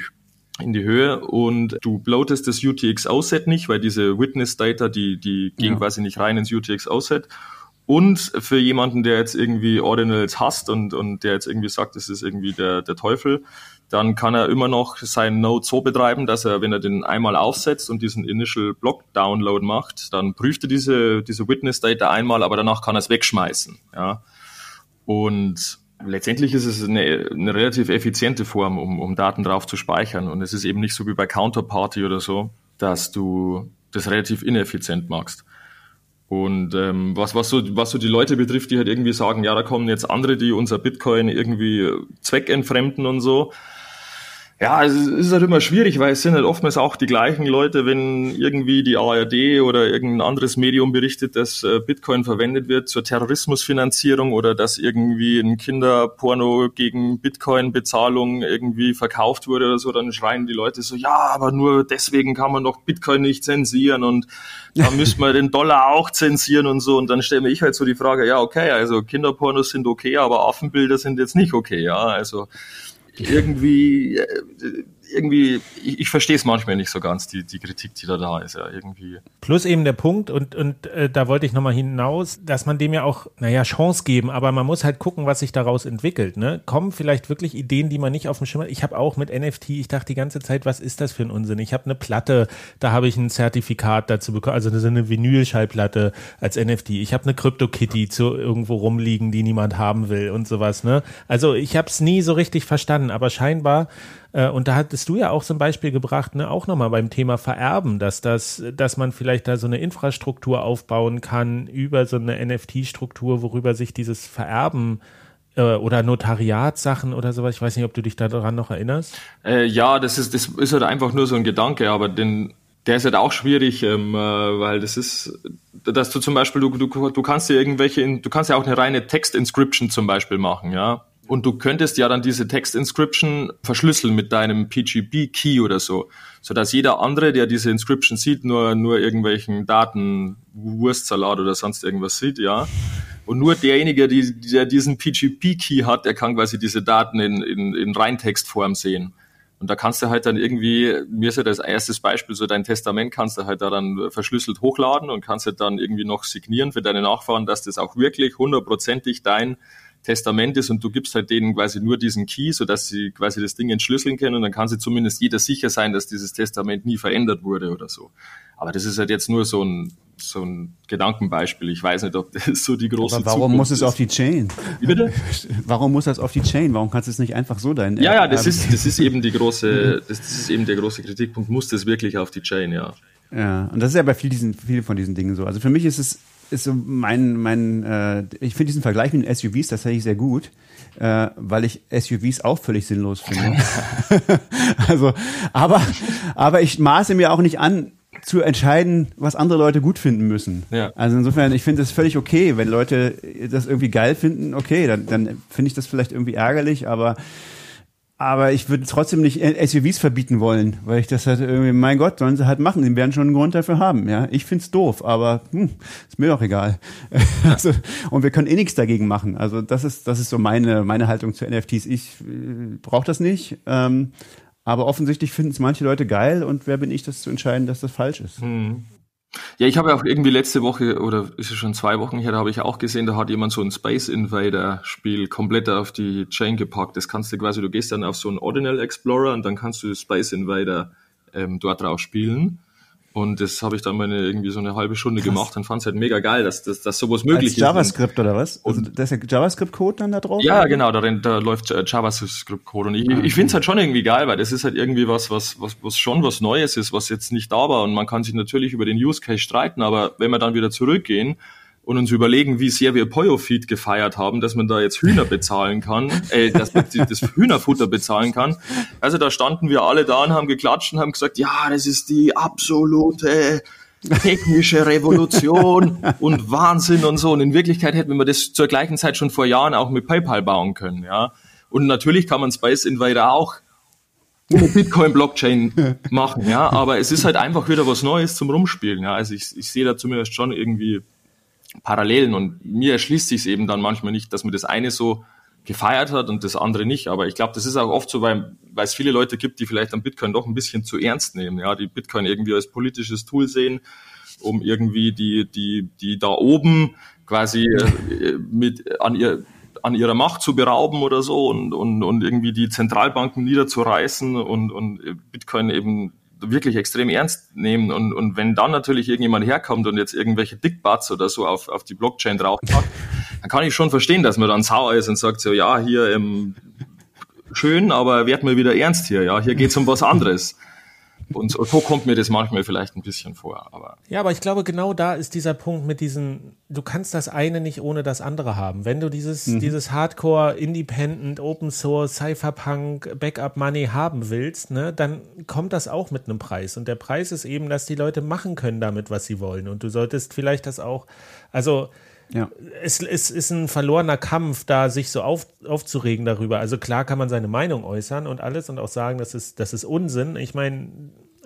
in die Höhe und du bloatest das UTXO-Set nicht, weil diese Witness-Data, die, die gehen ja. quasi nicht rein ins UTXO-Set. Und für jemanden, der jetzt irgendwie Ordinals hasst und, und der jetzt irgendwie sagt, das ist irgendwie der, der Teufel, dann kann er immer noch seinen Node so betreiben, dass er, wenn er den einmal aufsetzt und diesen Initial Block Download macht, dann prüft er diese, diese Witness Data einmal, aber danach kann er es wegschmeißen. Ja. Und letztendlich ist es eine, eine relativ effiziente Form, um, um Daten drauf zu speichern. Und es ist eben nicht so wie bei Counterparty oder so, dass du das relativ ineffizient machst. Und ähm, was, was, so, was so die Leute betrifft, die halt irgendwie sagen, ja, da kommen jetzt andere, die unser Bitcoin irgendwie zweckentfremden und so. Ja, es ist halt immer schwierig, weil es sind halt oftmals auch die gleichen Leute, wenn irgendwie die ARD oder irgendein anderes Medium berichtet, dass äh, Bitcoin verwendet wird zur Terrorismusfinanzierung oder dass irgendwie ein Kinderporno gegen Bitcoin-Bezahlung irgendwie verkauft wurde oder so, dann schreien die Leute so, ja, aber nur deswegen kann man doch Bitcoin nicht zensieren und da müsste man den Dollar auch zensieren und so. Und dann stelle ich halt so die Frage, ja, okay, also Kinderpornos sind okay, aber Affenbilder sind jetzt nicht okay, ja, also irgendwie, äh, irgendwie, ich, ich verstehe es manchmal nicht so ganz, die, die Kritik, die da da ist, ja, irgendwie. Plus eben der Punkt, und, und äh, da wollte ich nochmal hinaus, dass man dem ja auch, naja, Chance geben, aber man muss halt gucken, was sich daraus entwickelt. Ne? Kommen vielleicht wirklich Ideen, die man nicht auf dem Schirm hat. Ich habe auch mit NFT, ich dachte die ganze Zeit, was ist das für ein Unsinn? Ich habe eine Platte, da habe ich ein Zertifikat dazu bekommen, also so eine Vinylschallplatte als NFT. Ich habe eine Crypto-Kitty zu irgendwo rumliegen, die niemand haben will und sowas. Ne? Also ich habe es nie so richtig verstanden, aber scheinbar äh, und da hattest du ja auch zum Beispiel gebracht, ne, auch nochmal beim Thema Vererben, dass das, dass man vielleicht da so eine Infrastruktur aufbauen kann über so eine NFT-Struktur, worüber sich dieses Vererben äh, oder Notariatssachen oder sowas. Ich weiß nicht, ob du dich daran noch erinnerst. Äh, ja, das ist, das ist halt einfach nur so ein Gedanke, aber den, der ist halt auch schwierig, ähm, äh, weil das ist, dass du zum Beispiel, du, du, du kannst ja irgendwelche, du kannst ja auch eine reine Text-Inscription zum Beispiel machen, ja. Und du könntest ja dann diese Text-Inscription verschlüsseln mit deinem PGP-Key oder so, sodass jeder andere, der diese Inscription sieht, nur, nur irgendwelchen Daten, Wurstsalat oder sonst irgendwas sieht, ja. Und nur derjenige, die, der diesen PGP-Key hat, der kann quasi diese Daten in, in, in Reintextform sehen. Und da kannst du halt dann irgendwie, mir ist ja das erstes Beispiel, so dein Testament kannst du halt da dann verschlüsselt hochladen und kannst halt dann irgendwie noch signieren für deine Nachfahren, dass das auch wirklich hundertprozentig dein Testament ist und du gibst halt denen quasi nur diesen Key, sodass sie quasi das Ding entschlüsseln können und dann kann sie zumindest jeder sicher sein, dass dieses Testament nie verändert wurde oder so. Aber das ist halt jetzt nur so ein, so ein Gedankenbeispiel. Ich weiß nicht, ob das so die große Aber warum Zukunft muss es ist. auf die Chain? Wie bitte? Warum muss das auf die Chain? Warum kannst du es nicht einfach so dein Ja, ja, das ist, das ist eben die große, das, das ist eben der große Kritikpunkt. Muss das wirklich auf die Chain, ja. Ja, und das ist ja bei diesen, vielen von diesen Dingen so. Also für mich ist es ist so mein, mein äh, ich finde diesen Vergleich mit den SUVs tatsächlich sehr gut, äh, weil ich SUVs auch völlig sinnlos finde. also, aber, aber ich maße mir auch nicht an, zu entscheiden, was andere Leute gut finden müssen. Ja. Also insofern, ich finde es völlig okay, wenn Leute das irgendwie geil finden, okay, dann, dann finde ich das vielleicht irgendwie ärgerlich, aber aber ich würde trotzdem nicht SUVs verbieten wollen, weil ich das halt irgendwie, mein Gott, sollen sie halt machen. Die werden schon einen Grund dafür haben. Ja, ich find's doof, aber hm, ist mir doch egal. also, und wir können eh nichts dagegen machen. Also das ist das ist so meine meine Haltung zu NFTs. Ich äh, brauche das nicht. Ähm, aber offensichtlich finden es manche Leute geil und wer bin ich, das zu entscheiden, dass das falsch ist? Hm. Ja, ich habe ja auch irgendwie letzte Woche oder ist es schon zwei Wochen her, da habe ich auch gesehen, da hat jemand so ein Space Invader Spiel komplett auf die Chain gepackt. Das kannst du quasi, du gehst dann auf so einen Ordinal Explorer und dann kannst du Space Invader ähm, dort drauf spielen. Und das habe ich dann mal eine, irgendwie so eine halbe Stunde Krass. gemacht und fand es halt mega geil, dass, dass, dass sowas möglich Als JavaScript oder was? Also, Und- da ist der JavaScript-Code dann da drauf? ist. Ja, genau, da, rennt- da läuft äh, JavaScript-Code. Und ich, ich finde es halt schon irgendwie geil, weil das ist halt irgendwie was, was, was, was schon was Neues ist, was jetzt nicht da war. Und man kann sich natürlich über den Use Case streiten, aber wenn wir dann wieder zurückgehen und uns überlegen, wie sehr wir Poyofeed gefeiert haben, dass man da jetzt Hühner bezahlen kann, äh, dass man das Hühnerfutter bezahlen kann. Also da standen wir alle da und haben geklatscht und haben gesagt, ja, das ist die absolute technische Revolution und Wahnsinn und so. Und in Wirklichkeit hätten wir das zur gleichen Zeit schon vor Jahren auch mit PayPal bauen können, ja. Und natürlich kann man Space Invader auch ohne Bitcoin-Blockchain machen, ja. Aber es ist halt einfach wieder was Neues zum Rumspielen, ja. Also ich, ich sehe da zumindest schon irgendwie Parallelen und mir erschließt sich es eben dann manchmal nicht, dass man das eine so gefeiert hat und das andere nicht. Aber ich glaube, das ist auch oft so, weil, weil es viele Leute gibt, die vielleicht am Bitcoin doch ein bisschen zu ernst nehmen, ja, die Bitcoin irgendwie als politisches Tool sehen, um irgendwie die, die, die da oben quasi äh, mit an ihr an ihrer Macht zu berauben oder so und, und, und irgendwie die Zentralbanken niederzureißen und, und Bitcoin eben wirklich extrem ernst nehmen. Und, und wenn dann natürlich irgendjemand herkommt und jetzt irgendwelche Dickbats oder so auf, auf die Blockchain draufpackt, dann kann ich schon verstehen, dass man dann sauer ist und sagt so, ja, hier ähm, schön, aber werd mal wieder ernst hier, ja, hier geht's um was anderes. Und so, so kommt mir das manchmal vielleicht ein bisschen vor. Aber Ja, aber ich glaube, genau da ist dieser Punkt mit diesen, du kannst das eine nicht ohne das andere haben. Wenn du dieses, dieses Hardcore, Independent, Open Source, Cypherpunk, Backup Money haben willst, ne, dann kommt das auch mit einem Preis. Und der Preis ist eben, dass die Leute machen können damit, was sie wollen. Und du solltest vielleicht das auch, also Ja. es, es ist ein verlorener Kampf, da sich so auf, aufzuregen darüber. Also klar kann man seine Meinung äußern und alles und auch sagen, das ist, das ist Unsinn. Ich meine,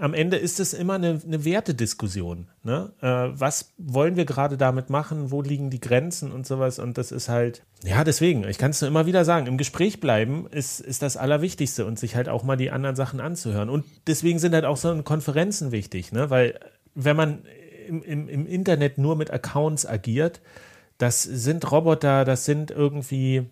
am Ende ist es immer eine, eine Wertediskussion. Ne? Äh, was wollen wir gerade damit machen? Wo liegen die Grenzen und sowas? Und das ist halt, ja, deswegen, ich kann es nur immer wieder sagen, im Gespräch bleiben ist, ist das Allerwichtigste und sich halt auch mal die anderen Sachen anzuhören. Und deswegen sind halt auch so Konferenzen wichtig, ne? weil wenn man im, im, im Internet nur mit Accounts agiert, das sind Roboter, das sind irgendwie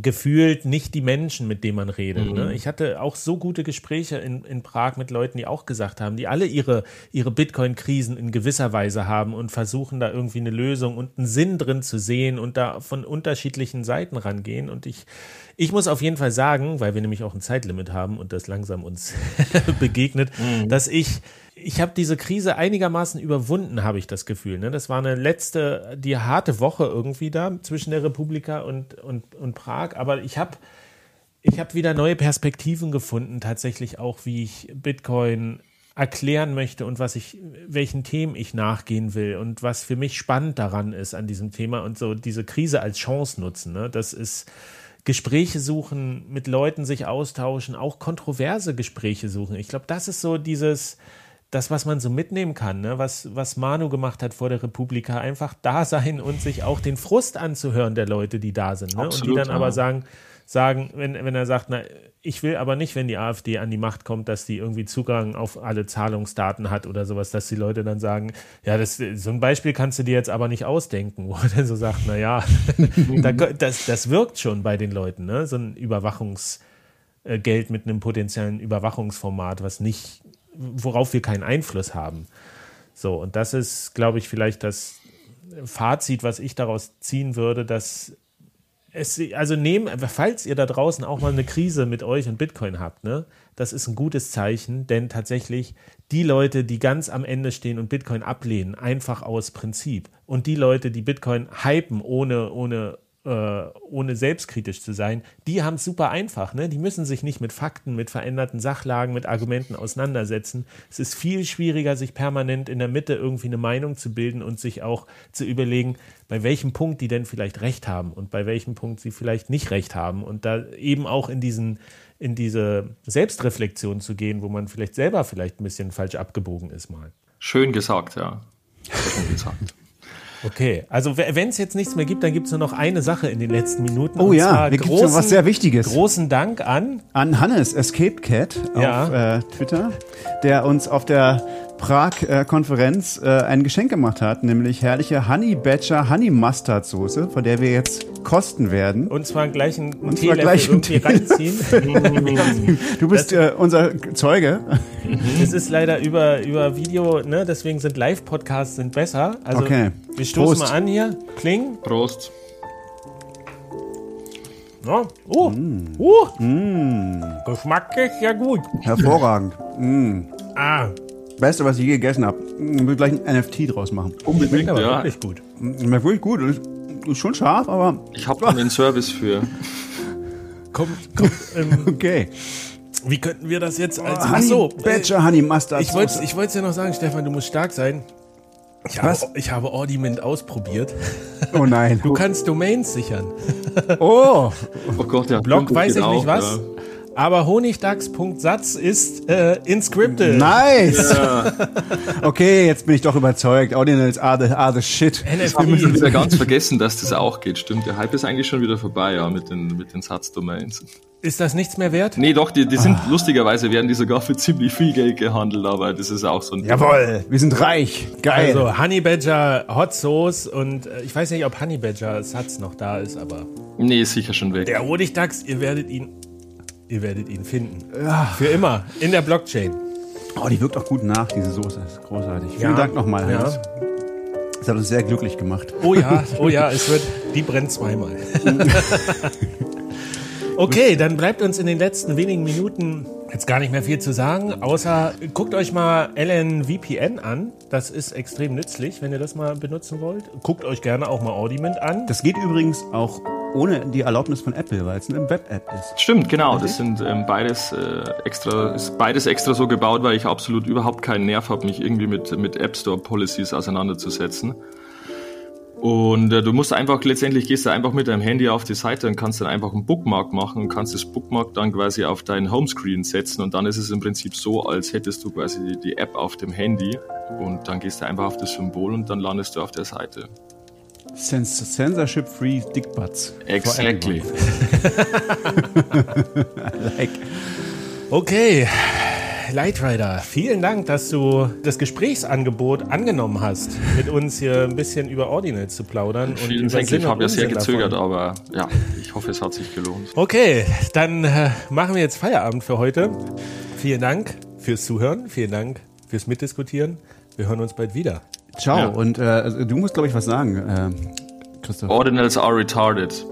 gefühlt nicht die Menschen, mit denen man redet. Ne? Ich hatte auch so gute Gespräche in, in Prag mit Leuten, die auch gesagt haben, die alle ihre, ihre Bitcoin-Krisen in gewisser Weise haben und versuchen da irgendwie eine Lösung und einen Sinn drin zu sehen und da von unterschiedlichen Seiten rangehen. Und ich, ich muss auf jeden Fall sagen, weil wir nämlich auch ein Zeitlimit haben und das langsam uns begegnet, dass ich ich habe diese Krise einigermaßen überwunden, habe ich das Gefühl. Ne? Das war eine letzte, die harte Woche irgendwie da zwischen der Republika und, und, und Prag. Aber ich habe ich hab wieder neue Perspektiven gefunden, tatsächlich auch, wie ich Bitcoin erklären möchte und was ich, welchen Themen ich nachgehen will und was für mich spannend daran ist an diesem Thema und so diese Krise als Chance nutzen. Ne? Das ist Gespräche suchen, mit Leuten sich austauschen, auch kontroverse Gespräche suchen. Ich glaube, das ist so dieses, das, was man so mitnehmen kann, ne? was, was Manu gemacht hat vor der Republika, einfach da sein und sich auch den Frust anzuhören der Leute, die da sind. Ne? Absolut, und die dann ja. aber sagen, sagen, wenn, wenn er sagt, na, ich will aber nicht, wenn die AfD an die Macht kommt, dass die irgendwie Zugang auf alle Zahlungsdaten hat oder sowas, dass die Leute dann sagen, ja, das, so ein Beispiel kannst du dir jetzt aber nicht ausdenken, wo er dann so sagt, na ja, da, das, das wirkt schon bei den Leuten, ne? so ein Überwachungsgeld mit einem potenziellen Überwachungsformat, was nicht, worauf wir keinen Einfluss haben. So, und das ist, glaube ich, vielleicht das Fazit, was ich daraus ziehen würde, dass es, also nehmen, falls ihr da draußen auch mal eine Krise mit euch und Bitcoin habt, ne, das ist ein gutes Zeichen, denn tatsächlich die Leute, die ganz am Ende stehen und Bitcoin ablehnen, einfach aus Prinzip, und die Leute, die Bitcoin hypen, ohne, ohne, äh, ohne selbstkritisch zu sein, die haben es super einfach. Ne? Die müssen sich nicht mit Fakten, mit veränderten Sachlagen, mit Argumenten auseinandersetzen. Es ist viel schwieriger, sich permanent in der Mitte irgendwie eine Meinung zu bilden und sich auch zu überlegen, bei welchem Punkt die denn vielleicht recht haben und bei welchem Punkt sie vielleicht nicht recht haben. Und da eben auch in diesen in diese Selbstreflexion zu gehen, wo man vielleicht selber vielleicht ein bisschen falsch abgebogen ist mal. Schön gesagt, ja. Schön gesagt. Okay, also wenn es jetzt nichts mehr gibt, dann gibt es nur noch eine Sache in den letzten Minuten. Oh ja, gibt's noch was sehr Wichtiges. Großen Dank an An Hannes Escape Cat Ja. auf äh, Twitter, der uns auf der Prag-Konferenz äh, ein Geschenk gemacht hat, nämlich herrliche Honey Badger Honey Mustard Soße, von der wir jetzt kosten werden. und zwar gleich einen Und zwar Teelöffel gleich einen irgendwie reinziehen. Du bist äh, unser Zeuge. Es ist leider über, über Video, ne? deswegen sind Live-Podcasts sind besser. Also Okay. wir stoßen Prost. mal an hier. Kling. Prost. Ja. Oh. Mm. Oh. Geschmacklich ja gut. Hervorragend. Mm. Ah, Beste, was ich je gegessen habe. Ich will gleich ein NFT draus machen. Unbedingt, aber ja. wirklich gut. Schmeckt wirklich gut. Ist, ist schon scharf, aber Ich habe einen Service für. Kommt, kommt, ähm, okay. wie könnten wir das jetzt als. Honey Ach so, äh, Badger Honey Mustard Ich wollte Soße. ich ja noch sagen, Stefan, du musst stark sein. Ich Was? habe, ich habe Audiment ausprobiert. Oh nein. Du kannst Domains sichern. Oh. Oh Gott, der Blog weiß ich nicht auch, was. ja. Aber Honigdachs.satz ist äh, inscripted. Nice. Okay, jetzt bin ich doch überzeugt. Ordinals are the, are the shit. Das habe ich NFT. wieder ganz vergessen, dass das auch geht. Stimmt, der Hype ist eigentlich schon wieder vorbei, ja, mit den, mit den Satzdomains. Ist das nichts mehr wert? Nee, doch, die, die sind, Ah. lustigerweise werden die sogar für ziemlich viel Geld gehandelt, aber das ist auch so ein... Jawohl, wir sind reich. Geil. Also Honey Badger Hot Sauce und äh, ich weiß nicht, ob Honey Badger Satz noch da ist, aber Nee, ist sicher schon weg. der Honigdachs, ihr werdet ihn, ihr werdet ihn finden. Für immer in der Blockchain. oh, die wirkt auch gut nach, diese Soße. Das ist großartig. Vielen Ja. Dank nochmal, Ja. Hannes. Das hat uns sehr glücklich gemacht. Oh ja, oh ja, es wird, die brennt zweimal. Okay, dann bleibt uns in den letzten wenigen Minuten jetzt gar nicht mehr viel zu sagen, außer guckt euch mal LNVPN an. Das ist extrem nützlich, wenn ihr das mal benutzen wollt. Guckt euch gerne auch mal Audiment an. Das geht übrigens auch ohne die Erlaubnis von Apple, weil es eine Web-App ist. Stimmt, genau. Das sind ähm, beides äh, extra, ist beides extra so gebaut, weil ich absolut überhaupt keinen Nerv habe, mich irgendwie mit, mit App Store Policies auseinanderzusetzen. Und äh, du musst einfach, letztendlich gehst du einfach mit deinem Handy auf die Seite und kannst dann einfach einen Bookmark machen und kannst das Bookmark dann quasi auf deinen Homescreen setzen und dann ist es im Prinzip so, als hättest du quasi die, die App auf dem Handy und dann gehst du einfach auf das Symbol und dann landest du auf der Seite. Sens Censorship-free Dickbutts. Exactly. Like. Okay, Lightrider, vielen Dank, dass du das Gesprächsangebot angenommen hast, mit uns hier ein bisschen über Ordinals zu plaudern. und Vielen Dank, Sinn ich habe ja sehr gezögert, davon. aber ja, ich hoffe, es hat sich gelohnt. Okay, dann äh, machen wir jetzt Feierabend für heute. Vielen Dank fürs Zuhören, vielen Dank fürs Mitdiskutieren. Wir hören uns bald wieder. Ciao. Ja. Und äh, also du musst, glaube ich, was sagen, ähm, Christoph. Ordinals are retarded.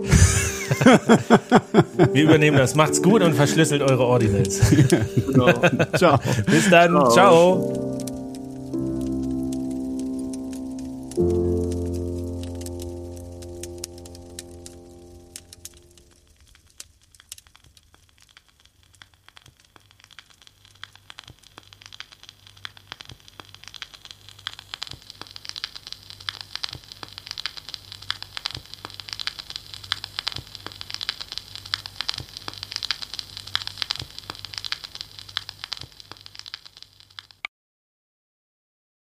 Wir übernehmen das. Macht's gut und verschlüsselt eure Ordinals. Ciao. Bis dann. Ciao.